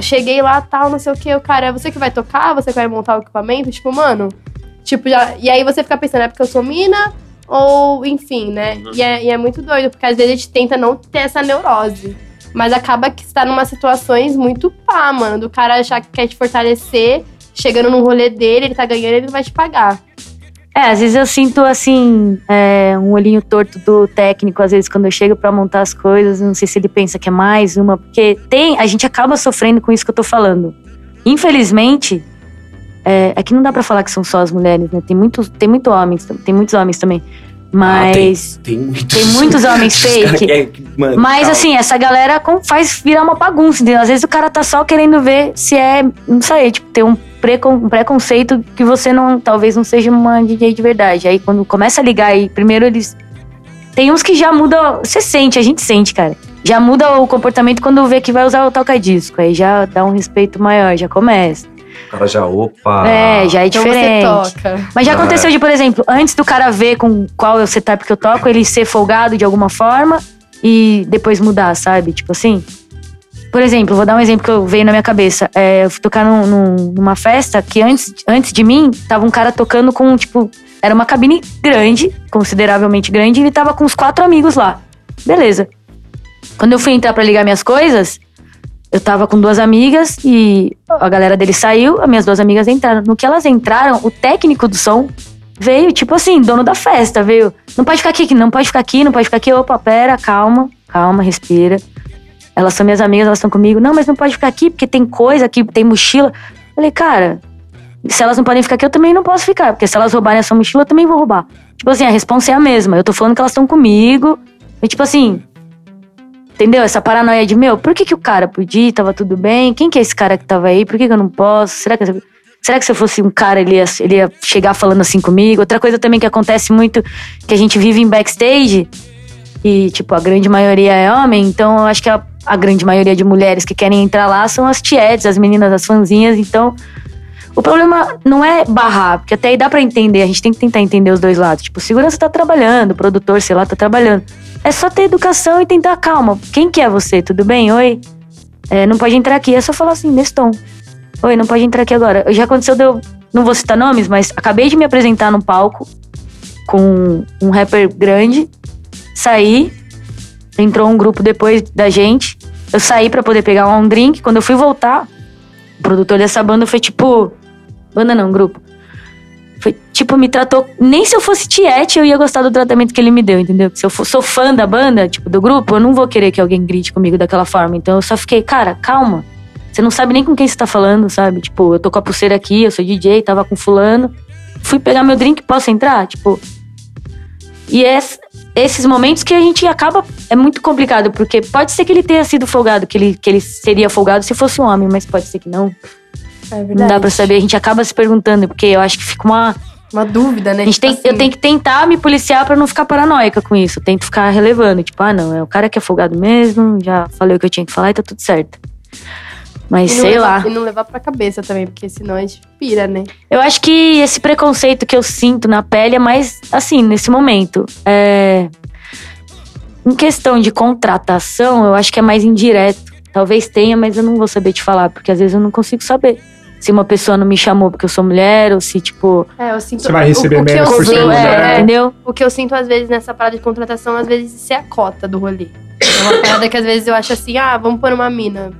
Cheguei lá, tal, não sei o que. O cara, é você que vai tocar? Você que vai montar o equipamento? Tipo, mano. Tipo, já. E aí você fica pensando, é porque eu sou mina? Ou, enfim, né? E, é, e é muito doido, porque às vezes a gente tenta não ter essa neurose. Mas acaba que está numa situações muito pá, mano. Do cara achar que quer te fortalecer, chegando num rolê dele, ele tá ganhando, ele vai te pagar. É, às vezes eu sinto assim, é, um olhinho torto do técnico, às vezes, quando eu chego pra montar as coisas, não sei se ele pensa que é mais uma, porque tem, a gente acaba sofrendo com isso que eu tô falando. Infelizmente, é, é que não dá pra falar que são só as mulheres, né? Tem muitos, tem muito homens, tem muitos homens também. Mas tem, tem muitos. tem muitos homens fake. é- mano, Mas calma. assim, essa galera faz virar uma bagunça, entendeu? Às vezes o cara tá só querendo ver se é, não sei, tipo, ter um, precon- um preconceito que você não, talvez não seja uma DJ de verdade. Aí quando começa a ligar aí, primeiro eles. Tem uns que já mudam, você sente, a gente sente, cara. Já muda o comportamento quando vê que vai usar o toca-disco. Aí já dá um respeito maior, já começa. O cara já, opa. É, já é Então diferente. você toca. Mas já aconteceu de, por exemplo, antes do cara ver com qual é o setup que eu toco, ele ser folgado de alguma forma e depois mudar, sabe? Tipo assim. Por exemplo, vou dar um exemplo que eu veio na minha cabeça. É, eu fui tocar num- num- numa festa que antes, antes de mim, tava um cara tocando com, tipo, era uma cabine grande, consideravelmente grande, e ele tava com uns quatro amigos lá. Beleza. Quando eu fui entrar pra ligar minhas coisas, eu tava com duas amigas e a galera dele saiu, as minhas duas amigas entraram. No que elas entraram, o técnico do som veio, tipo assim, dono da festa, veio. Não pode ficar aqui, não pode ficar aqui, não pode ficar aqui. Opa, pera, calma, calma, respira. Elas são minhas amigas, elas estão comigo. Não, mas não pode ficar aqui, porque tem coisa aqui, tem mochila. Falei, cara, se elas não podem ficar aqui, eu também não posso ficar. Porque se elas roubarem essa mochila, eu também vou roubar. Tipo assim, a responsa é a mesma. Eu tô falando que elas estão comigo. E tipo assim, Entendeu? Essa paranoia de, meu, por que, que o cara podia, tava tudo bem? Quem que é esse cara que tava aí? Por que, que eu não posso? Será que, será que se eu fosse um cara, ele ia, ele ia chegar falando assim comigo? Outra coisa também que acontece muito, que a gente vive em backstage, e, tipo, a grande maioria é homem, então eu acho que a, a grande maioria de mulheres que querem entrar lá são as tietes, as meninas, as fãzinhas, então... O problema não é barrar, porque até aí dá pra entender, a gente tem que tentar entender os dois lados. Tipo, segurança tá trabalhando, o produtor, sei lá, tá trabalhando. É só ter educação e tentar calma. Quem que é você? Tudo bem? Oi? É, não pode entrar aqui. É só falar assim, nesse tom. Oi, não pode entrar aqui agora. Já aconteceu de eu. Não vou citar nomes, mas acabei de me apresentar no palco com um rapper grande. Saí. Entrou um grupo depois da gente. Eu saí pra poder pegar um drink. Quando eu fui voltar, o produtor dessa banda foi tipo. Banda não, grupo. Foi, tipo, me tratou. Nem se eu fosse Tiete, eu ia gostar do tratamento que ele me deu, entendeu? Se eu for, sou fã da banda, tipo, do grupo, eu não vou querer que alguém grite comigo daquela forma. Então eu só fiquei, cara, calma. Você não sabe nem com quem você tá falando, sabe? Tipo, eu tô com a pulseira aqui, eu sou DJ, tava com fulano. Fui pegar meu drink, posso entrar? Tipo. E é esses momentos que a gente acaba. É muito complicado, porque pode ser que ele tenha sido folgado, que ele, que ele seria folgado se fosse um homem, mas pode ser que não. É verdade. Não dá pra saber. A gente acaba se perguntando, porque eu acho que fica uma. Uma dúvida, né? A gente Tipo tem, assim, Eu tenho que tentar me policiar pra não ficar paranoica com isso. Eu tento ficar relevando. Tipo, ah, não, é o cara que é folgado mesmo, já falei o que eu tinha que falar e tá tudo certo. Mas sei levar- lá. E não levar pra cabeça também, porque senão a gente pira, né? Eu acho que esse preconceito que eu sinto na pele é mais assim, nesse momento. É... Em questão de contratação, eu acho que é mais indireto. Talvez tenha, mas eu não vou saber te falar, porque às vezes eu não consigo saber. Se uma pessoa não me chamou porque eu sou mulher, ou se, tipo. É, eu sinto. Você vai receber o, o que menos eu por ser sinto, mulher. é, entendeu? O que eu sinto às vezes nessa parada de contratação, às vezes, isso é a cota do rolê. É uma parada que às vezes eu acho assim, ah, vamos pôr uma mina.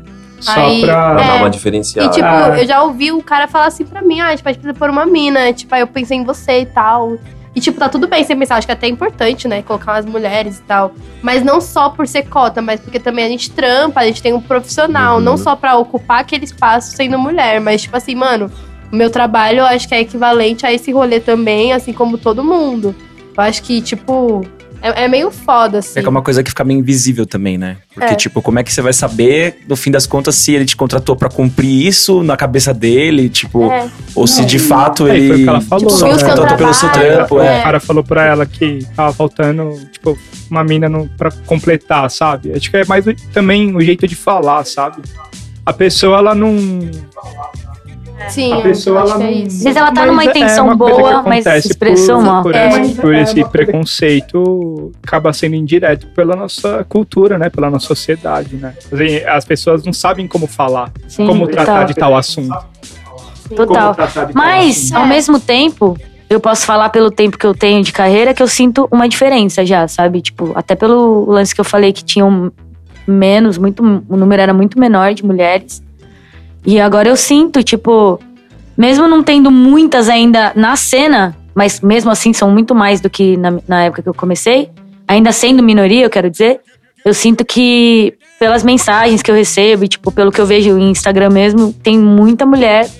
Só Aí, pra. É. dar uma E diferenciada. tipo, Ah. eu já ouvi o cara falar assim pra mim, ah, tipo, a gente precisa pôr uma mina. Tipo, aí eu pensei em você e tal. E, tipo, tá tudo bem você pensar, acho que é até importante, né? Colocar umas mulheres e tal. Mas não só por ser cota, mas porque também a gente trampa, a gente tem um profissional, Uhum. não só pra ocupar aquele espaço sendo mulher, mas, tipo assim, mano, o meu trabalho eu acho que é equivalente a esse rolê também, assim como todo mundo. Eu acho que, tipo, é, é meio foda, assim. É que é uma coisa que fica meio invisível também, né? Porque, É. tipo, como é que você vai saber, no fim das contas, se ele te contratou pra cumprir isso na cabeça dele, tipo, É. ou se de fato É, ele foi o que ela falou, só né? contratou pelo seu trampo, é. é. O cara falou pra ela que tava faltando, tipo, uma mina no, pra completar, sabe? Acho que é mais também o jeito de falar, sabe? A pessoa, ela não. Sim, A pessoa, ela é não. isso. Às vezes ela tá Mas numa é intenção que boa, mas se expressou mal. Por, É. esse, por esse preconceito, acaba sendo indireto pela nossa cultura, né? Pela nossa sociedade, né? Assim, As pessoas não sabem como falar, Sim, como tratar total. de tal assunto. Total. Mas, assunto. ao mesmo tempo, eu posso falar pelo tempo que eu tenho de carreira que eu sinto uma diferença já, sabe? Tipo, até pelo lance que eu falei que tinham menos, muito, o número era muito menor de mulheres. E agora eu sinto, tipo, mesmo não tendo muitas ainda na cena, mas mesmo assim são muito mais do que na, na época que eu comecei, ainda sendo minoria, eu quero dizer, eu sinto que pelas mensagens que eu recebo e, tipo, pelo que eu vejo em Instagram mesmo, tem muita mulher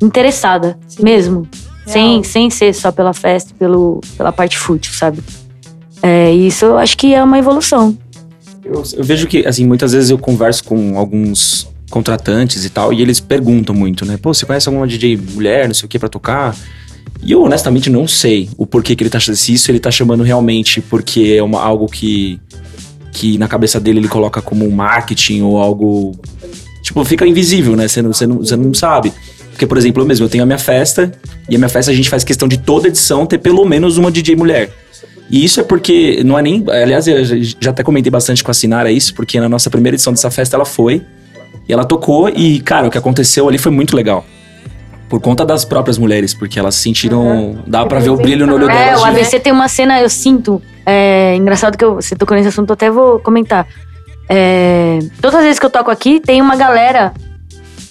interessada, Sim. mesmo. Sem, Real. sem ser só pela festa, pelo, pela parte fútil, sabe? É, isso eu acho que é uma evolução. Eu, eu vejo que, assim, muitas vezes eu converso com alguns contratantes e tal, e eles perguntam muito, né? Pô, você conhece alguma DJ mulher, não sei o que, pra tocar? E eu, honestamente, não sei o porquê que ele tá chamando. Se isso ele tá chamando realmente porque é uma, algo que, que na cabeça dele ele coloca como um marketing ou algo. Tipo, fica invisível, né? Você não, você não, você não sabe. Porque, por exemplo, eu mesmo, eu tenho a minha festa, e a minha festa a gente faz questão de toda edição ter pelo menos uma DJ mulher. E isso é porque não é nem. Aliás, eu já até comentei bastante com a Sinara isso, porque na nossa primeira edição dessa festa ela foi. E ela tocou, e, cara, o que aconteceu ali foi muito legal. Por conta das próprias mulheres, porque elas se sentiram. Dava pra ver o brilho no olho É, delas. o de- ABC tem uma cena, eu sinto. É engraçado que eu, você tocou nesse assunto, eu até vou comentar. É, todas as vezes que eu toco aqui, tem uma galera,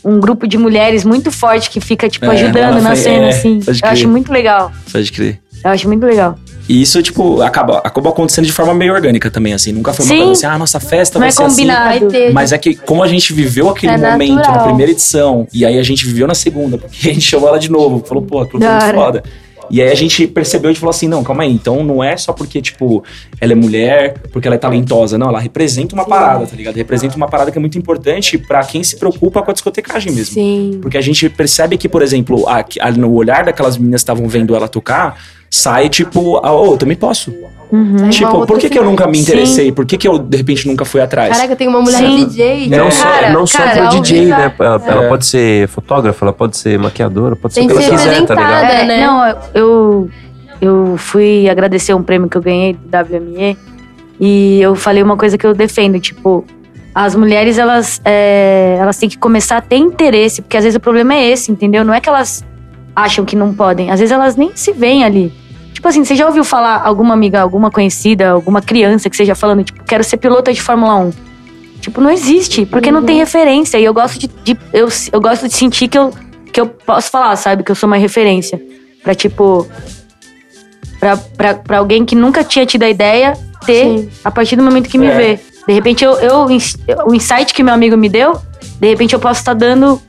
um grupo de mulheres muito forte que fica, tipo, É, ajudando na frente, cena, é, assim. Eu acho muito legal. Pode crer. Eu acho muito legal. E isso, tipo, acaba, acabou acontecendo de forma meio orgânica também, assim. Nunca foi uma Sim. coisa assim, ah, nossa festa Não vai é ser assim. combinado. Vai ter. Mas é que, como a gente viveu aquele É momento na natural. primeira edição, e aí a gente viveu na segunda, porque a gente chamou ela de novo, falou, pô, aquilo foi muito foda. E aí a gente percebeu e falou assim, não, calma aí, então não é só porque, tipo, ela é mulher, porque ela é talentosa, não, ela representa uma parada, tá ligado? Representa uma parada que é muito importante pra quem se preocupa com a discotecagem mesmo. Sim. Porque a gente percebe que, por exemplo, a- a- no olhar daquelas meninas que estavam vendo ela tocar, sai tipo, ah, ô, eu também posso. Uhum. Tipo, por que, que eu nunca me Sim. interessei? Por que, que eu, de repente, nunca fui atrás? Caraca, tem uma mulher Sim. DJ. Não É. só, Cara, não só cara, ao DJ, né? Ela, ela É. pode ser fotógrafa, ela pode ser maquiadora, pode ser Tem o que ela ser quiser, tá ligado? É, né? Não, eu, eu fui agradecer um prêmio que eu ganhei do WME e eu falei uma coisa que eu defendo, tipo, as mulheres elas, é, elas têm que começar a ter interesse, porque às vezes o problema é esse, entendeu? Não é que elas acham que não podem, às vezes elas nem se veem ali. Tipo assim, você já ouviu falar alguma amiga, alguma conhecida, alguma criança que seja falando, tipo, quero ser pilota de Fórmula 1? Tipo, não existe, porque não tem referência. E eu gosto de, de- eu, eu gosto de sentir que eu, que eu posso falar, sabe? Que eu sou uma referência. Pra, tipo. Pra, pra, pra alguém que nunca tinha tido a ideia ter Sim. a partir do momento que me É. vê. De repente, eu, eu, o insight que meu amigo me deu, de repente eu posso estar dando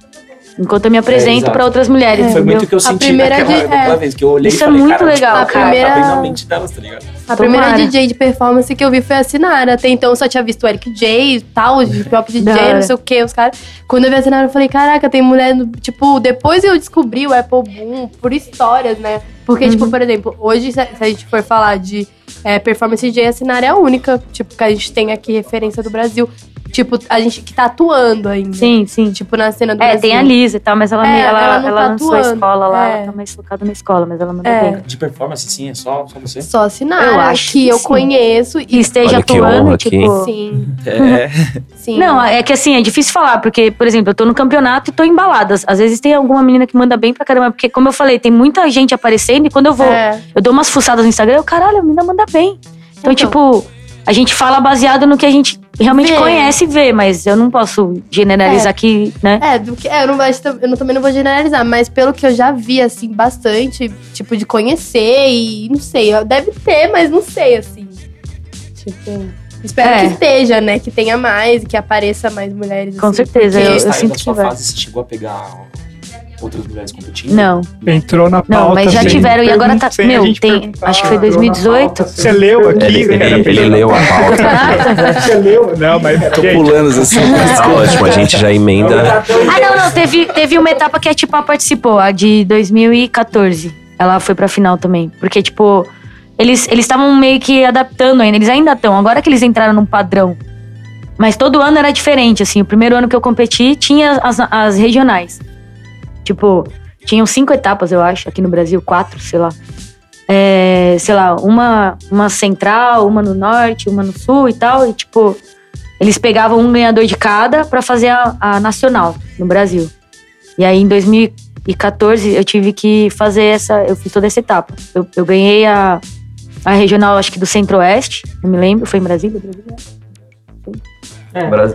enquanto eu me apresento exato. pra outras mulheres. Foi entendeu? muito o que eu senti primeira naquela, de- naquela é. vez que eu olhei Isso e é falei, muito cara, legal, tipo, cara. Tá bem na mente delas, tá ligado? A primeira Tomara. DJ de performance que eu vi foi a Sinara. Até então eu só tinha visto o Eric J e tal, de pop Da DJ, não sei o que, os caras. Quando eu vi a Sinara, eu falei, caraca, tem mulher. no- Tipo, depois eu descobri o Apple Boom por histórias, né? Porque, Uhum. tipo, por exemplo, hoje, se a se a gente for falar de é, performance DJ, a Sinara é a única, tipo, que a gente tem aqui referência do Brasil. Tipo, a gente que tá atuando ainda. Sim, sim. Tipo, na cena do É, Brasil. tem a Lisa e tal, mas ela, É, me- ela, ela ela, não tá lançou a atuando. escola lá, É. ela tá mais focada na escola, mas ela manda É. bem. De performance, sim, é só, só você? Só a Sinara, Eu acho que que eu sim. conheço. Que E esteja Olha que atuando, honra aqui, tipo. sim, É. sim. Não, é que assim, é difícil falar, porque, por exemplo, eu tô no campeonato e tô embalada. Às vezes tem alguma menina que manda bem pra caramba, porque, como eu falei, tem muita gente aparecendo e quando eu vou, É. eu dou umas fuçadas no Instagram, eu, caralho, a menina manda bem. Então, Então. tipo, a gente fala baseado no que a gente realmente Vê. conhece e vê, mas eu não posso generalizar É. aqui, né? É, do que, é, eu, não, eu não- também não vou generalizar, mas pelo que eu já vi, assim, bastante, tipo, de conhecer e não sei, deve ter, mas não sei, assim. Tipo, espero É. que esteja, né? Que tenha mais, que apareça mais mulheres. Com assim, certeza, eu- Saiu sinto sua que vai. fase, você chegou a pegar outras mulheres competindo? Não. Entrou na pauta. Não, mas já sem tiveram, e agora tá. Meu, tem. Acho que foi Entrou na 2018. pauta. Você leu aqui? Ele, ele- era pra ele leu a pauta. Você leu? Não, mas. Tô gente, pulando assim. Tá ótimo, a gente já emenda. Ah, não, não. Teve, teve uma etapa que a Tipá participou, a de 2014. Ela foi pra final também. Porque, tipo, eles eles estavam meio que adaptando ainda. Eles ainda estão. Agora que eles entraram num padrão. Mas todo ano era diferente, assim. O primeiro ano que eu competi tinha as, as regionais. Tipo, tinham cinco etapas, eu acho, aqui no Brasil, quatro, sei lá. É, sei lá, uma, uma central, uma no norte, uma no sul e tal. E, tipo, eles pegavam um ganhador de cada pra fazer a, a nacional no Brasil. E aí, em 2014, eu tive que fazer essa. Eu fiz toda essa etapa. Eu, eu ganhei a, a regional, acho que do Centro-Oeste, não me lembro, foi em Brasília? Brasília? Bras-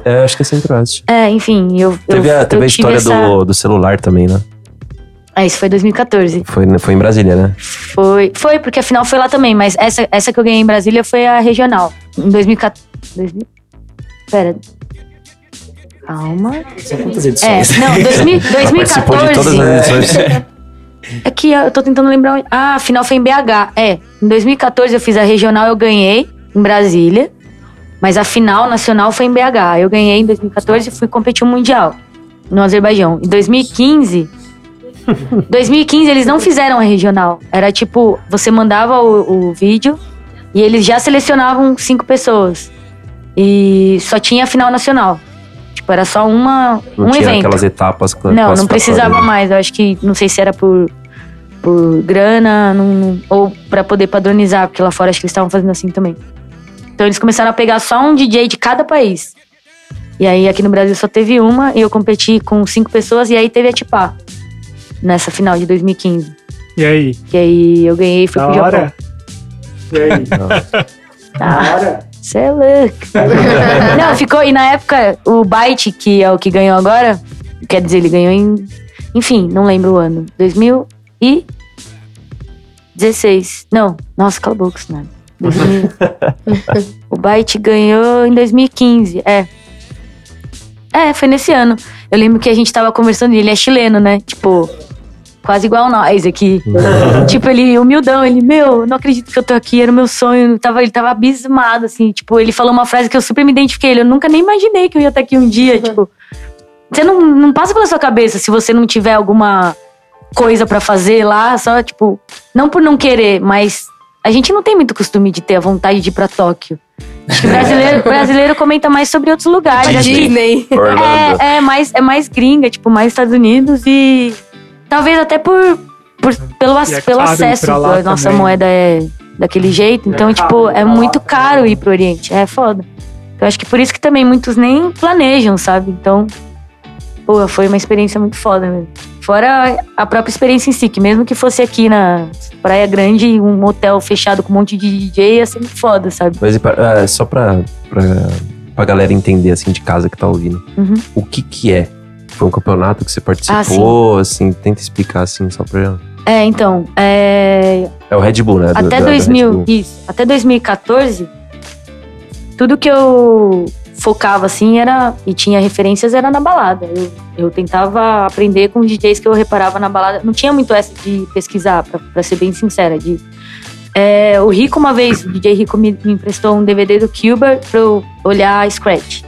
É, acho que é Centro-Oeste. É, enfim, eu. Teve eu, a, teve eu a tive história essa- do, do celular também, né? É, isso foi 2014. Foi, foi em Brasília, né? Foi, foi, porque a final foi lá também, mas essa, essa que eu ganhei em Brasília foi a regional. Em 2014. 2000? Pera. Calma. São quantas É, edições? não, 2000, Ela participou de todas 2014. as edições. É que eu tô tentando lembrar. onde- Ah, a final foi em BH. É, em 2014 eu fiz a regional, eu ganhei em Brasília. Mas a final nacional foi em BH. Eu ganhei em 2014 e fui competir o Mundial no Azerbaijão. Em 2015. 2015 eles não fizeram a regional. Era tipo, você mandava o, o vídeo e eles já selecionavam cinco pessoas. E só tinha a final nacional. Tipo, era só uma, Não um tinha evento. aquelas etapas Não, não precisava mais. Eu acho que, não sei se era por, por grana não- ou pra poder padronizar, porque lá fora acho que eles estavam fazendo assim também. Então eles começaram a pegar só um DJ de cada país. E aí aqui no Brasil só teve uma e eu competi com cinco pessoas e aí teve a Tipá. Nessa final de 2015. E aí? E aí eu ganhei e fui Da pro Japão. hora? E aí? Tá, hora? cê é louco. Não, ficou. E na época, o Byte, que é o que ganhou agora, quer dizer, ele ganhou em. Enfim, não lembro o ano. 2016. Não, nossa, cala a boca, Sinara. 2000. O Byte ganhou em 2015. É. É, foi nesse ano. Eu lembro que a gente tava conversando e ele é chileno, né? Tipo, quase igual nós aqui. tipo, ele, humildão, ele, meu, não acredito que eu tô aqui, era o meu sonho. Tava, ele tava abismado, assim. Tipo, ele falou uma frase que eu super me identifiquei. Ele, eu nunca nem imaginei que eu ia estar aqui um dia. Tipo, você não, não passa pela sua cabeça se você não tiver alguma coisa pra fazer lá, só, tipo, não por não querer, mas a gente não tem muito costume de ter a vontade de ir pra Tóquio. Acho que brasileiro, brasileiro comenta mais sobre outros lugares. A Acho que- Disney. Orlando. é, é mais, é mais gringa, tipo, mais Estados Unidos e talvez até por, por- pelo, ac- é pelo caro acesso. A nossa também. moeda é daquele jeito. Então, É tipo, caro é pra lá muito caro ir pro Oriente. É foda. Eu acho que por isso que também muitos nem planejam, sabe? Então, pô, foi uma experiência muito foda mesmo. Fora a própria experiência em si, que mesmo que fosse aqui na Praia Grande, um hotel fechado com um monte de DJ, ia ser muito foda, sabe? Mas é, só pra, pra, pra galera entender, assim, de casa que tá ouvindo. Uhum. O que que é? Foi um campeonato que você Ah, participou, assim, tenta explicar, assim, só pra... É, então, é, É o Red Bull, né? Até da- da Red 2000, Bull. isso, até 2014, tudo que eu focava assim era e tinha referências era na balada. Eu, eu tentava aprender com DJs que eu reparava na balada. Não tinha muito essa de pesquisar, pra ser bem sincera. De, é, o Rico uma vez, o DJ Rico me, me emprestou um DVD do Cuba pra eu olhar Scratch.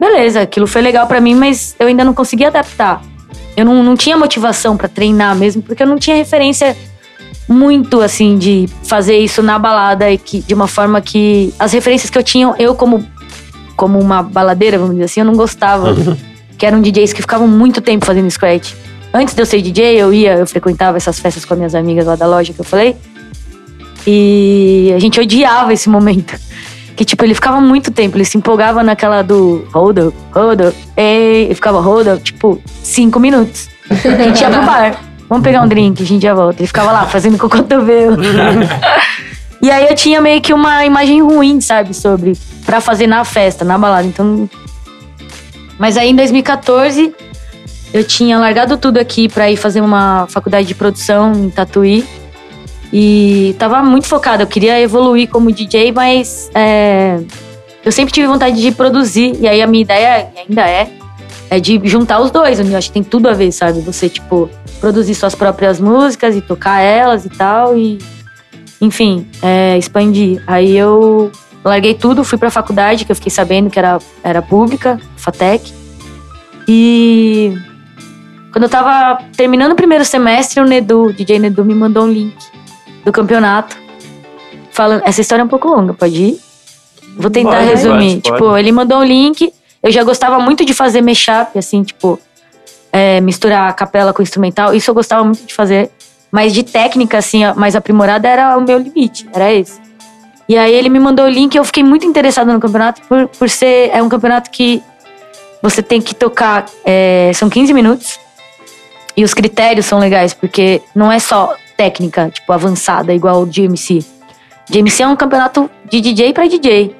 Beleza, aquilo foi legal pra mim, mas eu ainda não conseguia adaptar. Eu não, não tinha motivação pra treinar mesmo, porque eu não tinha referência muito assim de fazer isso na balada e que de uma forma que as referências que eu tinha, eu como como uma baladeira, vamos dizer assim, eu não gostava. que eram DJs que ficavam muito tempo fazendo scratch. Antes de eu ser DJ, eu ia, eu frequentava essas festas com as minhas amigas lá da loja que eu falei. E a gente odiava esse momento. Que, tipo, ele ficava muito tempo, ele se empolgava naquela do hold up, hold up, ei, e ficava hold up, tipo, cinco minutos. A gente ia pro bar. Vamos pegar um drink, a gente já volta. Ele ficava lá fazendo com o cotovelo. e aí eu tinha meio que uma imagem ruim, sabe, sobre pra fazer na festa, na balada. Então. Mas aí em 2014 eu tinha largado tudo aqui pra ir fazer uma faculdade de produção em Tatuí. E tava muito focada, eu queria evoluir como DJ, mas é, eu sempre tive vontade de produzir. E aí a minha ideia, ainda é, é de juntar os dois. Eu acho que tem tudo a ver, sabe? Você, tipo, produzir suas próprias músicas e tocar elas e tal. E, enfim, é, expandir. Aí eu larguei tudo, fui pra faculdade, que eu fiquei sabendo que era, era pública, FATEC. E quando eu tava terminando o primeiro semestre, o Nedu, o DJ Nedu, me mandou um link do campeonato. Falando, essa história é um pouco longa, pode ir? Vou tentar Pode, resumir. pode, tipo, pode. ele mandou um link. Eu já gostava muito de fazer mashup, assim, tipo, é, misturar a capela com o instrumental. Isso eu gostava muito de fazer. Mas de técnica, assim, mais aprimorada era o meu limite, era esse. E aí ele me mandou o link eu fiquei muito interessada no campeonato por, por ser. É um campeonato que você tem que tocar. é, são 15 minutos. E os critérios são legais, porque não é só técnica, tipo, avançada, igual o GMC. GMC é um campeonato de DJ pra DJ.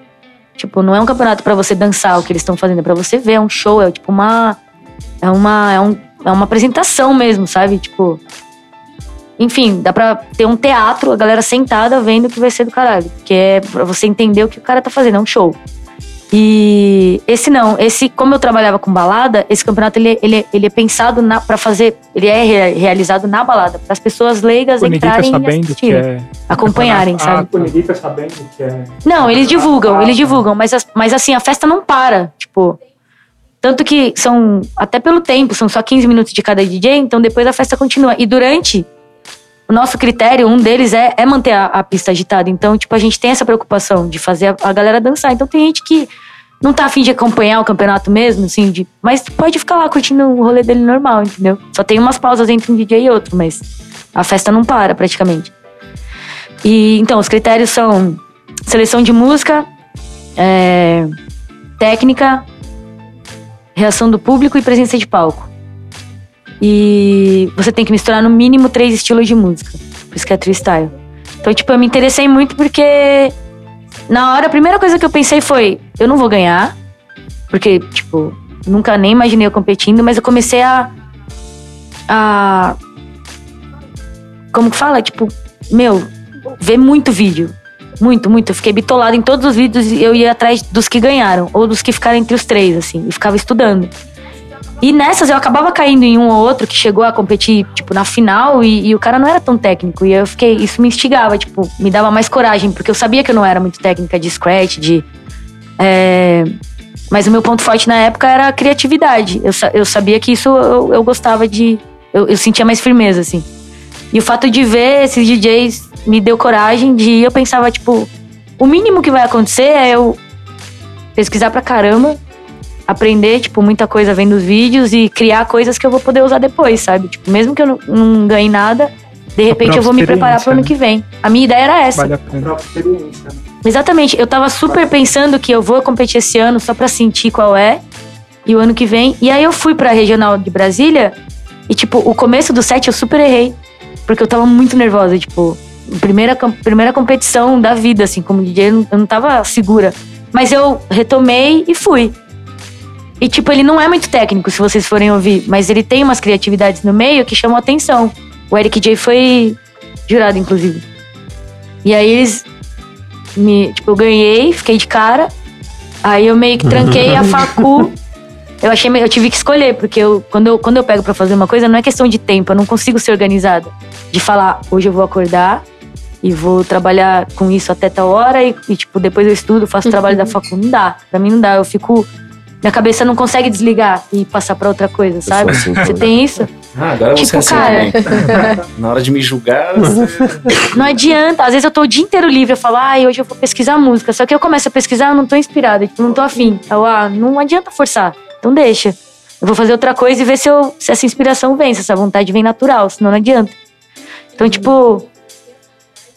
Tipo, não é um campeonato pra você dançar o que eles estão fazendo, é pra você ver, é um show, é tipo uma. É uma. É, um, é uma apresentação mesmo, sabe? Tipo. Enfim, dá pra ter um teatro, a galera sentada vendo o que vai ser do caralho. Que é pra você entender o que o cara tá fazendo, é um show. E esse não, esse, como eu trabalhava com balada, esse campeonato ele, ele, ele é pensado na, pra fazer, ele é rea- realizado na balada, para as pessoas leigas ninguém tá entrarem e assistirem, é. acompanharem, Ah, sabe? o ninguém tá sabendo que é. Não, eles divulgam, eles divulgam, mas, as- mas assim, a festa não para, tipo. Tanto que são, até pelo tempo, são só 15 minutos de cada DJ, então depois a festa continua. E durante, o nosso critério, um deles é, é manter a, a pista agitada. Então, tipo, a gente tem essa preocupação de fazer a, a galera dançar. Então tem gente que não tá afim de acompanhar o campeonato mesmo, assim, de, mas pode ficar lá curtindo o rolê dele normal, entendeu? Só tem umas pausas entre um DJ e outro, mas a festa não para praticamente. E então, os critérios são seleção de música, é, técnica, reação do público e presença de palco. E você tem que misturar no mínimo três estilos de música. Por isso que é freestyle. Então, tipo, eu me interessei muito porque na hora a primeira coisa que eu pensei foi, eu não vou ganhar, porque, tipo, nunca nem imaginei eu competindo, mas eu comecei a a como que fala? Tipo, meu, ver muito vídeo. Muito, muito. Eu fiquei bitolada em todos os vídeos e eu ia atrás dos que ganharam, ou dos que ficaram entre os três, assim, e ficava estudando. E nessas eu acabava caindo em um ou outro que chegou a competir, tipo, na final e, e o cara não era tão técnico. E eu fiquei, isso me instigava, tipo, me dava mais coragem, porque eu sabia que eu não era muito técnica de scratch, de. é, Mas o meu ponto forte na época era a criatividade. Eu, eu sabia que isso eu, eu gostava de. Eu, eu sentia mais firmeza, assim. E o fato de ver esses DJs me deu coragem de ir. Eu pensava, tipo, o mínimo que vai acontecer é eu pesquisar pra caramba, aprender, tipo, muita coisa vendo os vídeos e criar coisas que eu vou poder usar depois, sabe? Tipo, mesmo que eu não, não ganhe nada, de repente eu vou me preparar pro ano experiência, que vem. A minha ideia era essa. Vale a pena. experiência. Exatamente. Eu tava super pensando que eu vou competir esse ano só pra sentir qual é. E o ano que vem. E aí eu fui pra regional de Brasília. E, tipo, o começo do set eu super errei. Porque eu tava muito nervosa. Tipo, primeira, primeira competição da vida, assim, como DJ, eu não tava segura. Mas eu retomei e fui. E, tipo, ele não é muito técnico, se vocês forem ouvir. Mas ele tem umas criatividades no meio que chamam atenção. O Eric J foi jurado, inclusive. E aí eles me. Tipo, eu ganhei, fiquei de cara. Aí eu meio que tranquei a facu. Eu achei eu tive que escolher, porque eu, quando, eu, quando eu pego pra fazer uma coisa, não é questão de tempo, eu não consigo ser organizada. De falar, hoje eu vou acordar e vou trabalhar com isso até tal hora e, e, tipo, depois eu estudo, faço o trabalho da facu. Não dá. Pra mim não dá. Eu fico. Minha cabeça não consegue desligar e passar pra outra coisa, sabe? assim Você tem isso? Ah, agora você Tipo, é assim cara. também. Na hora de me julgar, Não adianta. Às vezes eu tô o dia inteiro livre, eu falo, ai, hoje eu vou pesquisar música. Só que eu começo a pesquisar, eu não tô inspirada, tipo, não tô afim. Eu, ah, não adianta forçar. Então deixa. Eu vou fazer outra coisa e ver se, eu, se essa inspiração vem, se essa vontade vem natural, senão não adianta. Então, tipo.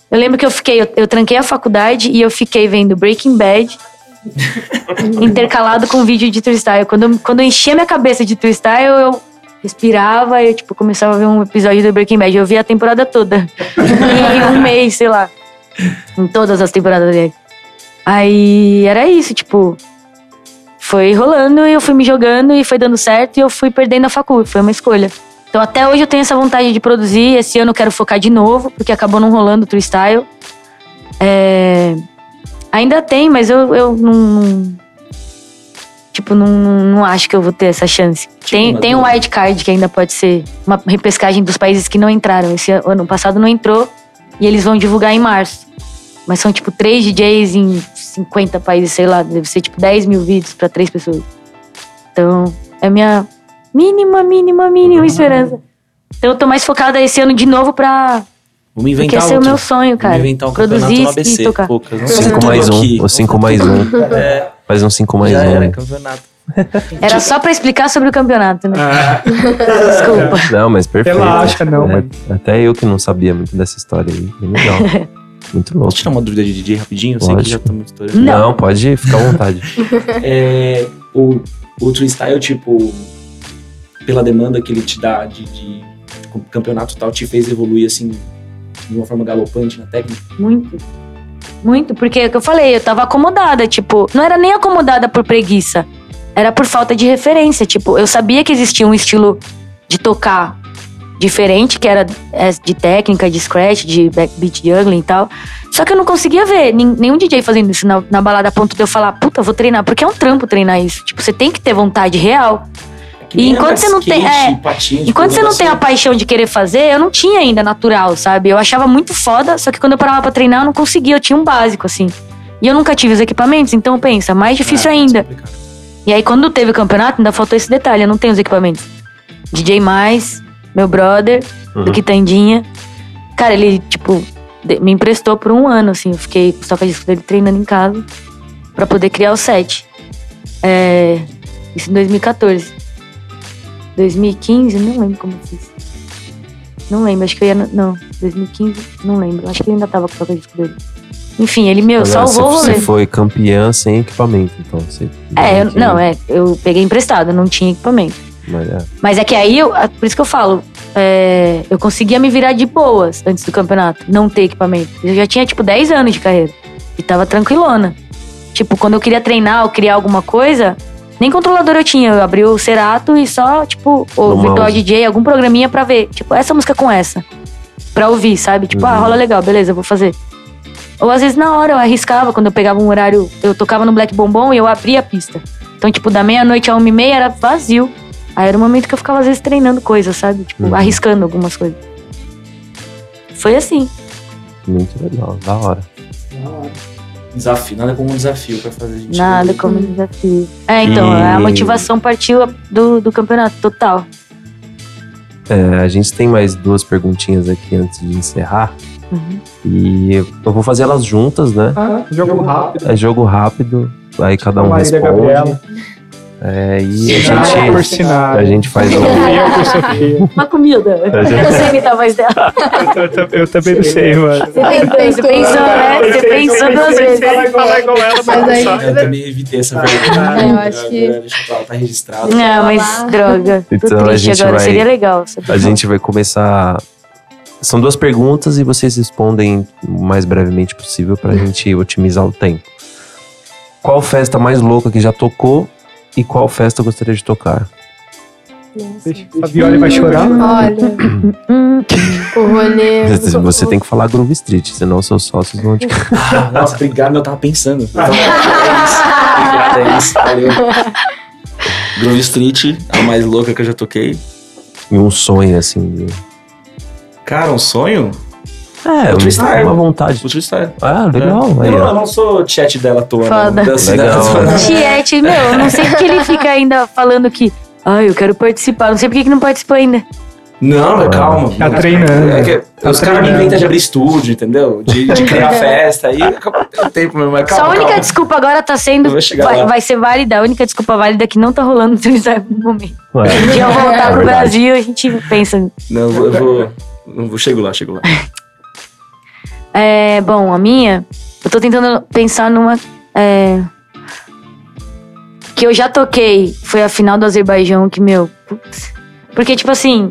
Eu lembro que eu fiquei, eu, eu tranquei a faculdade e eu fiquei vendo Breaking Bad. intercalado com vídeo de freestyle. Quando, quando eu enchia minha cabeça de freestyle, eu respirava e eu, tipo, começava a ver um episódio do Breaking Bad. Eu via a temporada toda. em um mês, sei lá. Em todas as temporadas dele. Aí era isso, tipo. Foi rolando e eu fui me jogando e foi dando certo e eu fui perdendo a facul. Foi uma escolha. Então até hoje eu tenho essa vontade de produzir. Esse ano eu quero focar de novo, porque acabou não rolando o freestyle. É, Ainda tem, mas eu, eu não. não- Tipo, não, não acho que eu vou ter essa chance. tem, uma tem um wildcard que ainda pode ser uma repescagem dos países que não entraram. Esse ano, ano passado não entrou e eles vão divulgar em março. Mas são tipo três DJs em 50 países, sei lá, deve ser tipo 10 mil vídeos pra três pessoas. Então, é a minha mínima, mínima, mínima esperança. Então eu tô mais focada esse ano de novo pra. Vamos Porque inventar esse é o outro. meu sonho, cara. Vamos inventar um campeonato Produzir ABC. e tocar. Poucas. Não 5 tudo mais 1. aqui. O 5 mais 1. É, Faz um 5 mais já 1. era campeonato. Era só pra explicar sobre o campeonato, né? Ah, Desculpa. Não, mas perfeito. Relaxa, não, É, mano. Até eu que não sabia muito dessa história aí. Bem legal. Muito louco. Posso tirar uma dúvida de DJ rapidinho? Eu sei que já tá muito estourando. Não. Não, pode ficar à vontade. É, o, o freestyle, tipo, pela demanda que ele te dá de, de campeonato e tal, te fez evoluir, assim, de uma forma galopante na técnica? Muito. Muito, porque é o que eu falei, eu tava acomodada, tipo, não era nem acomodada por preguiça, era por falta de referência, tipo, eu sabia que existia um estilo de tocar diferente, que era é, de técnica, de scratch, de backbeat juggling e tal. Só que eu não conseguia ver nenhum DJ fazendo isso na, na balada a ponto de eu falar, puta, vou treinar, porque é um trampo treinar isso. Tipo, você tem que ter vontade real. É E enquanto você não tem- skate, é, patins, tipo, Enquanto você não tem a negócio- paixão de querer fazer, eu não tinha ainda natural, sabe? Eu achava muito foda, só que quando eu parava pra treinar, eu não conseguia, eu tinha um básico, assim. E eu nunca tive os equipamentos, então pensa, mais difícil Ah, ainda. E aí, quando teve o campeonato, ainda faltou esse detalhe, eu não tenho os equipamentos. DJ Mais, meu brother, Uhum. do Quitandinha. Cara, ele, tipo, me emprestou por um ano, assim. Eu fiquei com o toca-disco dele treinando em casa pra poder criar o set. É, isso em 2014. 2015, não lembro como eu fiz. Não lembro, acho que eu ia. Não, 2015, não lembro. Acho que ele ainda tava com o toca-disco dele. Enfim, ele, meu, Agora, salvou o você, rolê. você foi campeã sem equipamento, então. Você É, eu- não, é, eu peguei emprestado, não tinha equipamento. Mas é. Mas é que aí, eu, por isso que eu falo, é, eu conseguia me virar de boas antes do campeonato, não ter equipamento. Eu já tinha, tipo, 10 anos de carreira e tava tranquilona. Tipo, quando eu queria treinar ou criar alguma coisa, nem controlador eu tinha. Eu abri o Cerato e só, tipo, o No Virtual mouse. DJ, algum programinha pra ver. Tipo, essa música com essa. Pra ouvir, sabe? Tipo, ah, Uhum. rola legal, beleza, vou fazer. Ou às vezes na hora eu arriscava, quando eu pegava um horário, eu tocava no Black Bombom e eu abria a pista. Então, tipo, da meia-noite a uma e meia era vazio. Aí era o momento que eu ficava, às vezes, treinando coisas, sabe? Tipo, Uhum. arriscando algumas coisas. Foi assim. Muito legal, da hora. Desafio, nada como um desafio pra fazer a gente. Nada como desafio. É, então, E- a motivação partiu do, do campeonato, total. É, a gente tem mais duas perguntinhas aqui antes de encerrar. Uhum. E eu vou fazer elas juntas, né? Ah, jogo rápido. É jogo rápido, aí cada um responde. Gabriela. É, e a Ah, por gente, sinal. a gente faz um. Eu. Uma comida. A gente- Eu sei imitar a voz dela. Eu, ta- eu também não sei, mano. Você pensou, você pensou, né? Você pensou duas vezes. Falar igual, igual ela, Mas aí- não. Eu também evitei essa pergunta. É, eu acho que- eu tá registrado. Não, mas droga. Então, a gente vai- Seria legal. A gente vai começar. São duas perguntas e vocês respondem o mais brevemente possível pra gente otimizar o tempo. Qual festa mais louca que já tocou e qual festa gostaria de tocar? A Viola vai chorar. Olha, o rolê. Você, você tem que falar Groove Street, senão seus sócios vão te. Ah, nossa, obrigado, eu tava pensando. Então, é isso. Obrigado, é isso. Valeu. Grove Street, a mais louca que eu já toquei. E um sonho, assim. de- Cara, um sonho? É, Outro style. uma vontade. O Style. Ah, legal. É. Aí, eu, não, eu não sou chat dela à toa, Foda. não. Legal. Tiete, meu, eu não sei porque ele fica ainda falando que. Ai, eu quero participar. Não sei por que que não participou ainda. Não, mas calma. Tá treinando. É que Tá os caras inventam de abrir estúdio, entendeu? De, de criar festa. Aí acabou o tempo mesmo. Mas calma, Só a única calma. desculpa agora tá sendo. Vai, vai ser válida. A única desculpa válida é que não tá rolando no momento. Ué, Se eu voltar É pro. Brasil, a gente pensa. Não, eu vou, eu vou, eu vou. Chego lá, chego lá. É, bom, a minha, eu tô tentando pensar numa. é, que eu já toquei. Foi a final do Azerbaijão que, meu. Putz. Porque, tipo assim.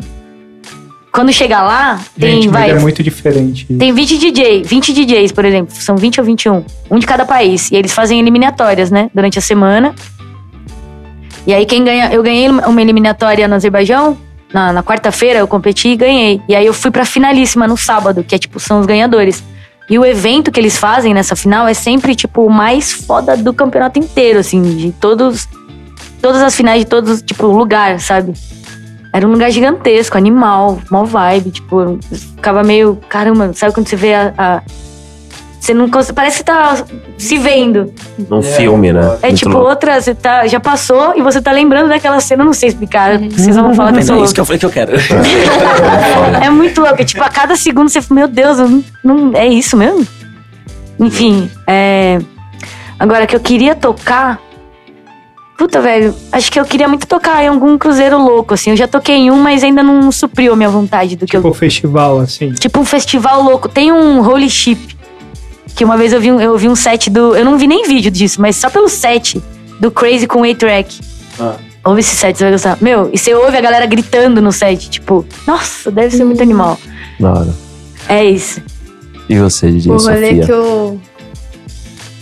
Quando chegar lá, tem. Gente, vai, é muito diferente. Tem 20 DJ, 20 DJs, por exemplo, são 20 ou 21, um de cada país. E eles fazem eliminatórias, né, durante a semana. E aí quem ganha, eu ganhei uma eliminatória no Azerbaijão, na, na quarta-feira eu competi e ganhei. E aí eu fui pra finalíssima no sábado, que é tipo, são os ganhadores. E o evento que eles fazem nessa final é sempre, tipo, o mais foda do campeonato inteiro, assim, de todos. Todas as finais de todos, tipo, lugar, sabe? Era um lugar gigantesco, animal, mó vibe, tipo, ficava meio. Caramba, sabe quando você vê a. a- você não consegue. Parece que tá se vendo. Num filme, né? É Muito tipo louco. outra, você tá, já passou e você tá lembrando daquela cena, eu não sei explicar. Vocês vão falar que eu é isso que eu falei que eu quero. É muito louco. Tipo, a cada segundo você meu Deus, eu não, não- é isso mesmo? Enfim, é. Agora que eu queria tocar. Puta, velho, acho que eu queria muito tocar em algum cruzeiro louco, assim. Eu já toquei em um, mas ainda não supriu a minha vontade do que eu Tipo festival, assim. Tipo um festival louco. Tem um Holy Ship. Que uma vez eu vi um, eu vi um set do. Eu não vi nem vídeo disso, mas só pelo set do Crazy com A-Track. Ah. Ouve esse set, você vai gostar. Meu, e você ouve a galera gritando no set, tipo, nossa, deve ser muito animal. Da hora. É isso. E você, DJ O rolê Sofia? que eu.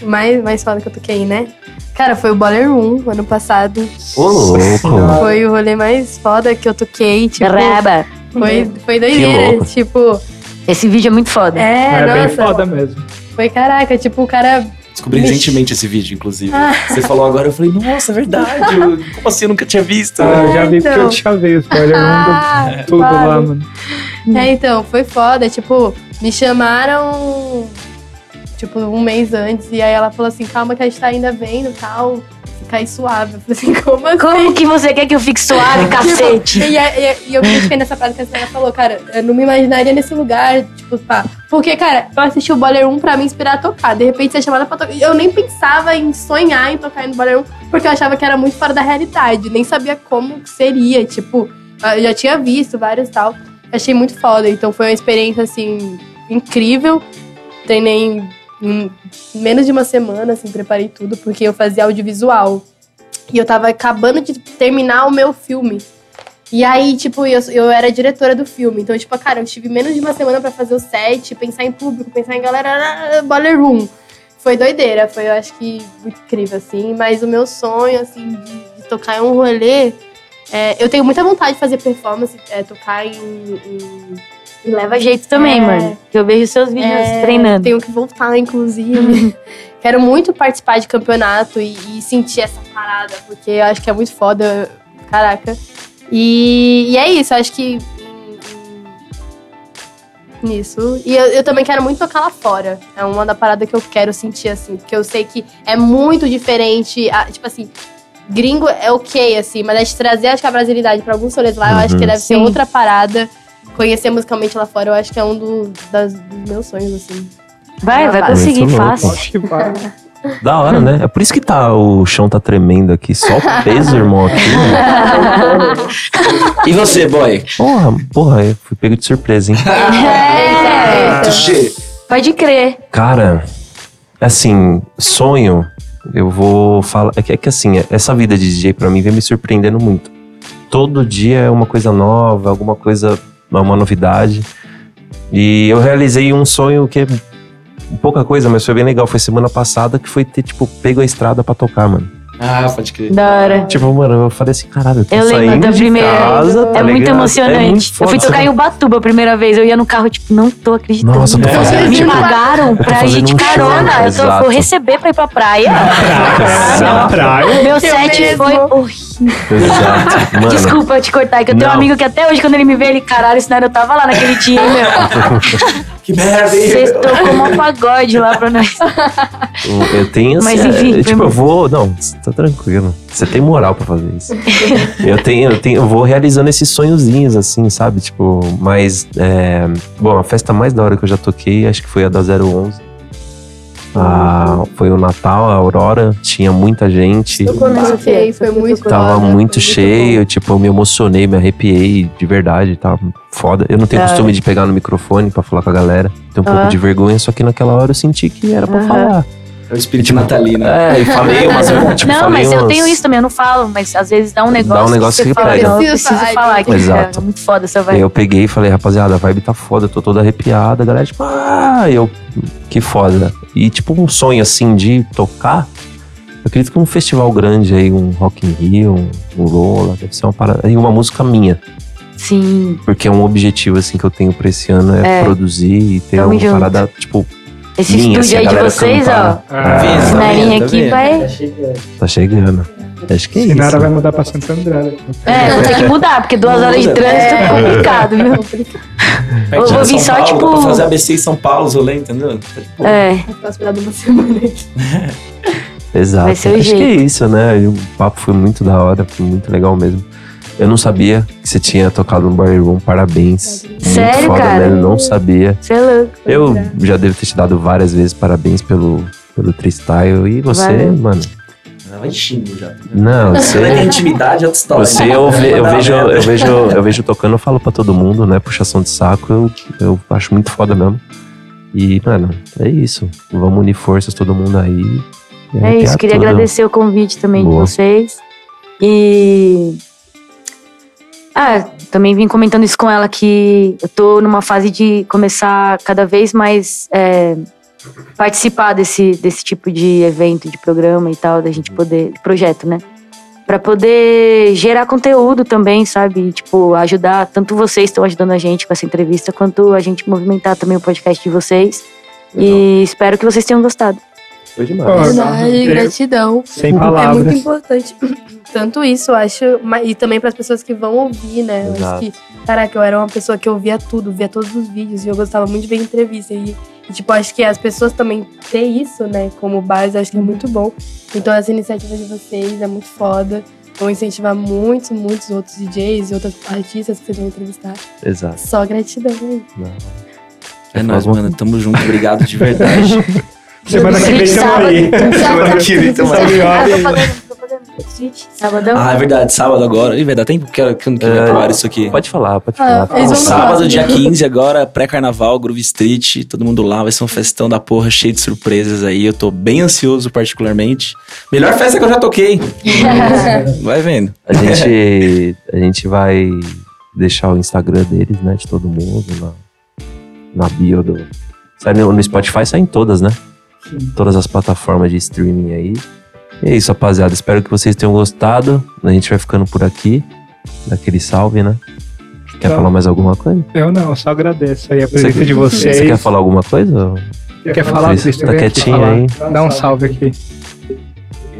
Mais, mais foda que eu toquei, né? Cara, foi o Baller Room ano passado. Ô, louco. Foi o rolê mais foda que eu toquei. Tipo, Raba. foi, foi doideira. Tipo, Esse vídeo é muito foda. é, É, bem nossa. foda mesmo. Foi caraca, tipo, o cara. Descobri Vixe. recentemente esse vídeo, inclusive. Ah. Você falou agora, eu falei, nossa, é verdade. eu- Como assim? Eu nunca tinha visto. Ah, eu já vi porque então. eu tinha visto. Spoiler Ah, um, tudo para. lá, mano. É, então, foi foda. Tipo, me chamaram, tipo, um mês antes. E aí ela falou assim, calma que a gente tá ainda vendo e tal. Aí suave. Eu falei assim, como assim? Como que você quer que eu fique suave, cacete? E, e- e eu fiquei nessa frase que a senhora falou, cara, eu não me imaginaria nesse lugar, tipo, pá. Porque, cara, eu assisti o Boiler 1 pra me inspirar a tocar. De repente, ser chamada pra tocar. Eu nem pensava em sonhar em tocar no Boiler 1, porque eu achava que era muito fora da realidade. Nem sabia como seria, tipo, eu já tinha visto vários e tal. Achei muito foda. Então, foi uma experiência, assim, incrível. Treinei em menos de uma semana, assim, preparei tudo, porque eu fazia audiovisual. E eu tava acabando de terminar o meu filme. E aí, tipo, eu, eu era diretora do filme. Então, tipo, cara, eu tive menos de uma semana pra fazer o set, pensar em público, pensar em galera, ah, boiler room. Foi doideira, foi, eu acho que, incrível, assim. Mas o meu sonho, assim, de, de tocar em um rolê... é, eu tenho muita vontade de fazer performance, é, tocar em... em E leva jeito também, É. mano. Que eu vejo seus vídeos é, treinando. Tenho que voltar, inclusive. Quero muito participar de campeonato e, e sentir essa parada, porque eu acho que é muito foda. Caraca. E, e é isso, eu acho que. Nisso. E eu, eu também quero muito tocar lá fora. É uma da parada que eu quero sentir, assim. Porque eu sei que é muito diferente. ah, tipo assim, gringo é ok, assim, mas a gente trazer acho que a brasilidade pra alguns rolês lá, eu acho que Uhum. deve ser Sim. outra parada. Conhecer musicalmente lá fora, eu acho que é um do- das- dos meus sonhos, assim. Vai, vai conseguir louco. fácil. Acho que vai. Da hora, né? É por isso que tá, o chão tá tremendo aqui. Só o peso, irmão, aqui. né? E você, boy? Porra, porra, eu fui pego de surpresa, hein? É, Tuxê. pode crer. Cara, assim, sonho, eu vou falar. É que, é que assim, essa vida de DJ pra mim vem me surpreendendo muito. Todo dia é uma coisa nova, alguma coisa, uma novidade. E eu realizei um sonho que é pouca coisa, mas foi bem legal. Foi semana passada que foi ter, tipo, pego a estrada pra tocar, mano. Ah, pode crer. Da hora. Tipo, mano, eu falei assim, caralho, eu tô Eu lembro saindo da de primeira. casa, tá é muito ligado? emocionante. É muito eu foda, fui tocar em Ubatuba a primeira vez. Eu ia no carro, tipo, não tô acreditando. Nossa, eu tô fazendo, Me tipo, pagaram pra ir de um show, carona. eu tô, exato. vou receber pra ir pra praia. Não. praia. Meu Eu set mesmo. foi horrível. Exato. Mano, Desculpa eu te cortar, que eu tenho um amigo que até hoje, quando ele me vê, ele, caralho, senão eu tava lá naquele dia, hein, meu. Que merda, hein? Vocês tocam um pagode lá pra nós. eu tenho assim, Mas, enfim, é, tipo, eu muito- vou, não, tá tranquilo. Você tem moral pra fazer isso. eu tenho, eu tenho, eu vou realizando esses sonhozinhos assim, sabe? Tipo, mas é, bom, a festa mais da hora que eu já toquei, acho que foi a da 011. Ah, foi o Natal, a Aurora, tinha muita gente. Tocou nessa Toquei, festa, foi muito. Tava muito foi cheio, tipo, eu me emocionei, me arrepiei de verdade, tava foda. Eu não tenho Da costume de pegar no microfone pra falar com a galera. Tenho um Ah. pouco de vergonha, só que naquela hora eu senti que era pra Aham. falar. É o espírito natalino. É, e falei umas tipo, não, falei mas eu umas- tenho isso também, eu não falo, mas às vezes dá um negócio. negócio você que fala, pega. não, eu Preciso preciso falar. Que Exato. É muito foda essa vibe. eu peguei e falei, rapaziada, a vibe tá foda, eu tô toda arrepiada, a galera, tipo, ah, eu, que foda. E tipo, um sonho assim de tocar, eu acredito que um festival grande aí, um Rock in Rio, um, um Lola, deve ser uma parada, e uma música minha. Sim, Porque é um objetivo, assim, que eu tenho pra esse ano, é, É. produzir e ter Tamo uma junto. parada, tipo, esse assim, estúdio aí de vocês, cantar. ó. Ah, Na tá minha vendo, tá aqui vendo? vai. Tá chegando. Acho que é isso. Sinara vai mudar pra Santo André. É, vou ter que mudar, porque duas horas de trânsito é complicado, viu? Eu vou vir só, Paulo, tipo- pra fazer ABC em São Paulo, rolê, entendeu? Tipo, É, Vou uma semana aí. Exato. Vai ser o Acho jeito. que é isso, né? O papo foi muito da hora, foi muito legal mesmo. Eu não sabia que você tinha tocado no Bar Room, parabéns. Muito Sério, foda cara? mesmo, não sabia. você é louco. Eu já devo ter te dado várias vezes parabéns pelo, pelo freestyle. E você, Valeu. mano. Ela vai xingo já. Não, Você intimidade, é outra história. Você eu, ve- eu vejo, eu vejo, eu vejo tocando, eu falo pra todo mundo, né? Puxação de saco, eu, eu acho muito foda mesmo. E, mano, é isso. Vamos unir forças todo mundo aí. É arrepiar isso, queria tudo. agradecer o convite também Boa. de vocês. E. Ah, também vim comentando isso com ela que eu tô numa fase de começar cada vez mais é, participar desse, desse tipo de evento, de programa e tal, da gente poder. de projeto, né? Pra poder gerar conteúdo também, sabe? E, tipo, ajudar. Tanto vocês estão ajudando a gente com essa entrevista, quanto a gente movimentar também o podcast de vocês. E espero que vocês tenham gostado. Foi demais. Verdade, eu- gratidão. Sem É palavras. muito importante. Tanto isso, eu acho, e também para as pessoas que vão ouvir, né? Eu acho Exato. que, caraca, eu era uma pessoa que ouvia tudo, via todos os vídeos e eu gostava muito de ver entrevista. E, e, tipo, acho que as pessoas também ter isso, né, como base, acho que é muito bom. Então, essa iniciativa de vocês é muito foda. Vão incentivar muitos, muitos outros DJs e outros artistas que vocês vão entrevistar. Exato. Só gratidão aí. É nóis, mano. Tamo junto. Obrigado de verdade. Semana que vem tamo aí. Semana que vem tamo aí. Ah, sabadão. Ah, é verdade. Sábado agora. Ih, vai dar tempo? Que que vai É. ar isso aqui. Pode falar, pode Ah, falar. Sábado, falar. dia 15, agora, pré-carnaval, Groove Street, todo mundo lá, vai ser um festão da porra, cheio de surpresas aí. Eu tô bem ansioso, particularmente. Melhor festa que eu já toquei. Vai vendo. A gente, a gente vai deixar o Instagram deles, né? De todo mundo na, na bio do. Sai no, no Spotify, sai em todas, né? Todas as plataformas de streaming aí. E é isso, rapaziada. Espero que vocês tenham gostado. A gente vai ficando por aqui. Daquele salve, né? Quer Tá. falar mais alguma coisa? Eu não, eu só agradeço aí a Você, presença de vocês. você quer falar alguma coisa? Quer falar, Cris? Cristo? Tá quietinho falar. aí? Dá um salve aqui.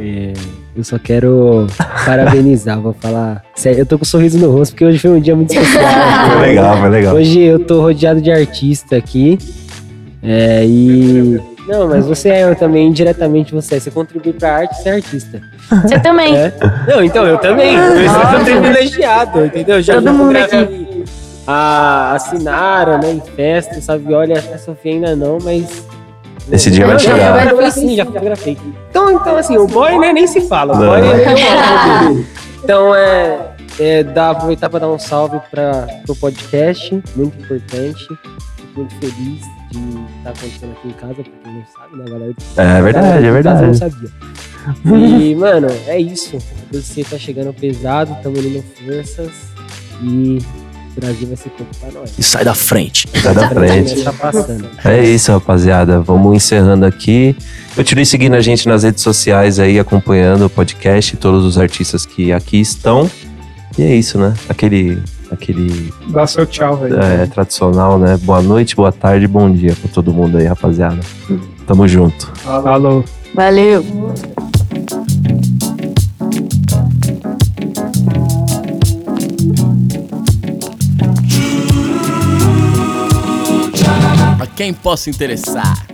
É, eu só quero parabenizar, vou falar. Sério, eu tô com um sorriso no rosto porque hoje foi um dia muito especial. Foi legal, foi legal. Hoje eu tô rodeado de artista aqui. É, e. Não, mas você é também, indiretamente você é. Você contribui pra arte ser artista. Você também. É? Não, então eu também. Eu sou privilegiado, entendeu? Já Todo já mundo gravei A, a Sinara, né, em festa, sabe? Olha, a Sofia ainda não, mas. Esse dia vai Não, já chegar. fotografei sim, já fotografei. Então, então, assim, o boy né, nem se fala. O boy um álbum. Então, é, é dá, aproveitar para dar um salve para o podcast, muito importante. Fico muito feliz de estar acontecendo aqui em casa, porque não sabe, né, galera? É verdade, é casa Não verdade. sabia. E, mano, é isso. Você tá chegando pesado, estamos unindo forças. E Brasil vai ser pouco pra nós. E sai da frente. Sai da frente. Tá passando. É isso, rapaziada. Vamos encerrando aqui. Continue seguindo a gente nas redes sociais aí, acompanhando o podcast, todos os artistas que aqui estão. E é isso, né? Aquele, aquele Dá seu tchau, velho. é, tradicional, né? Boa noite, boa tarde, bom dia pra todo mundo aí, rapaziada. Tamo junto. Falou. Valeu. A quem possa interessar.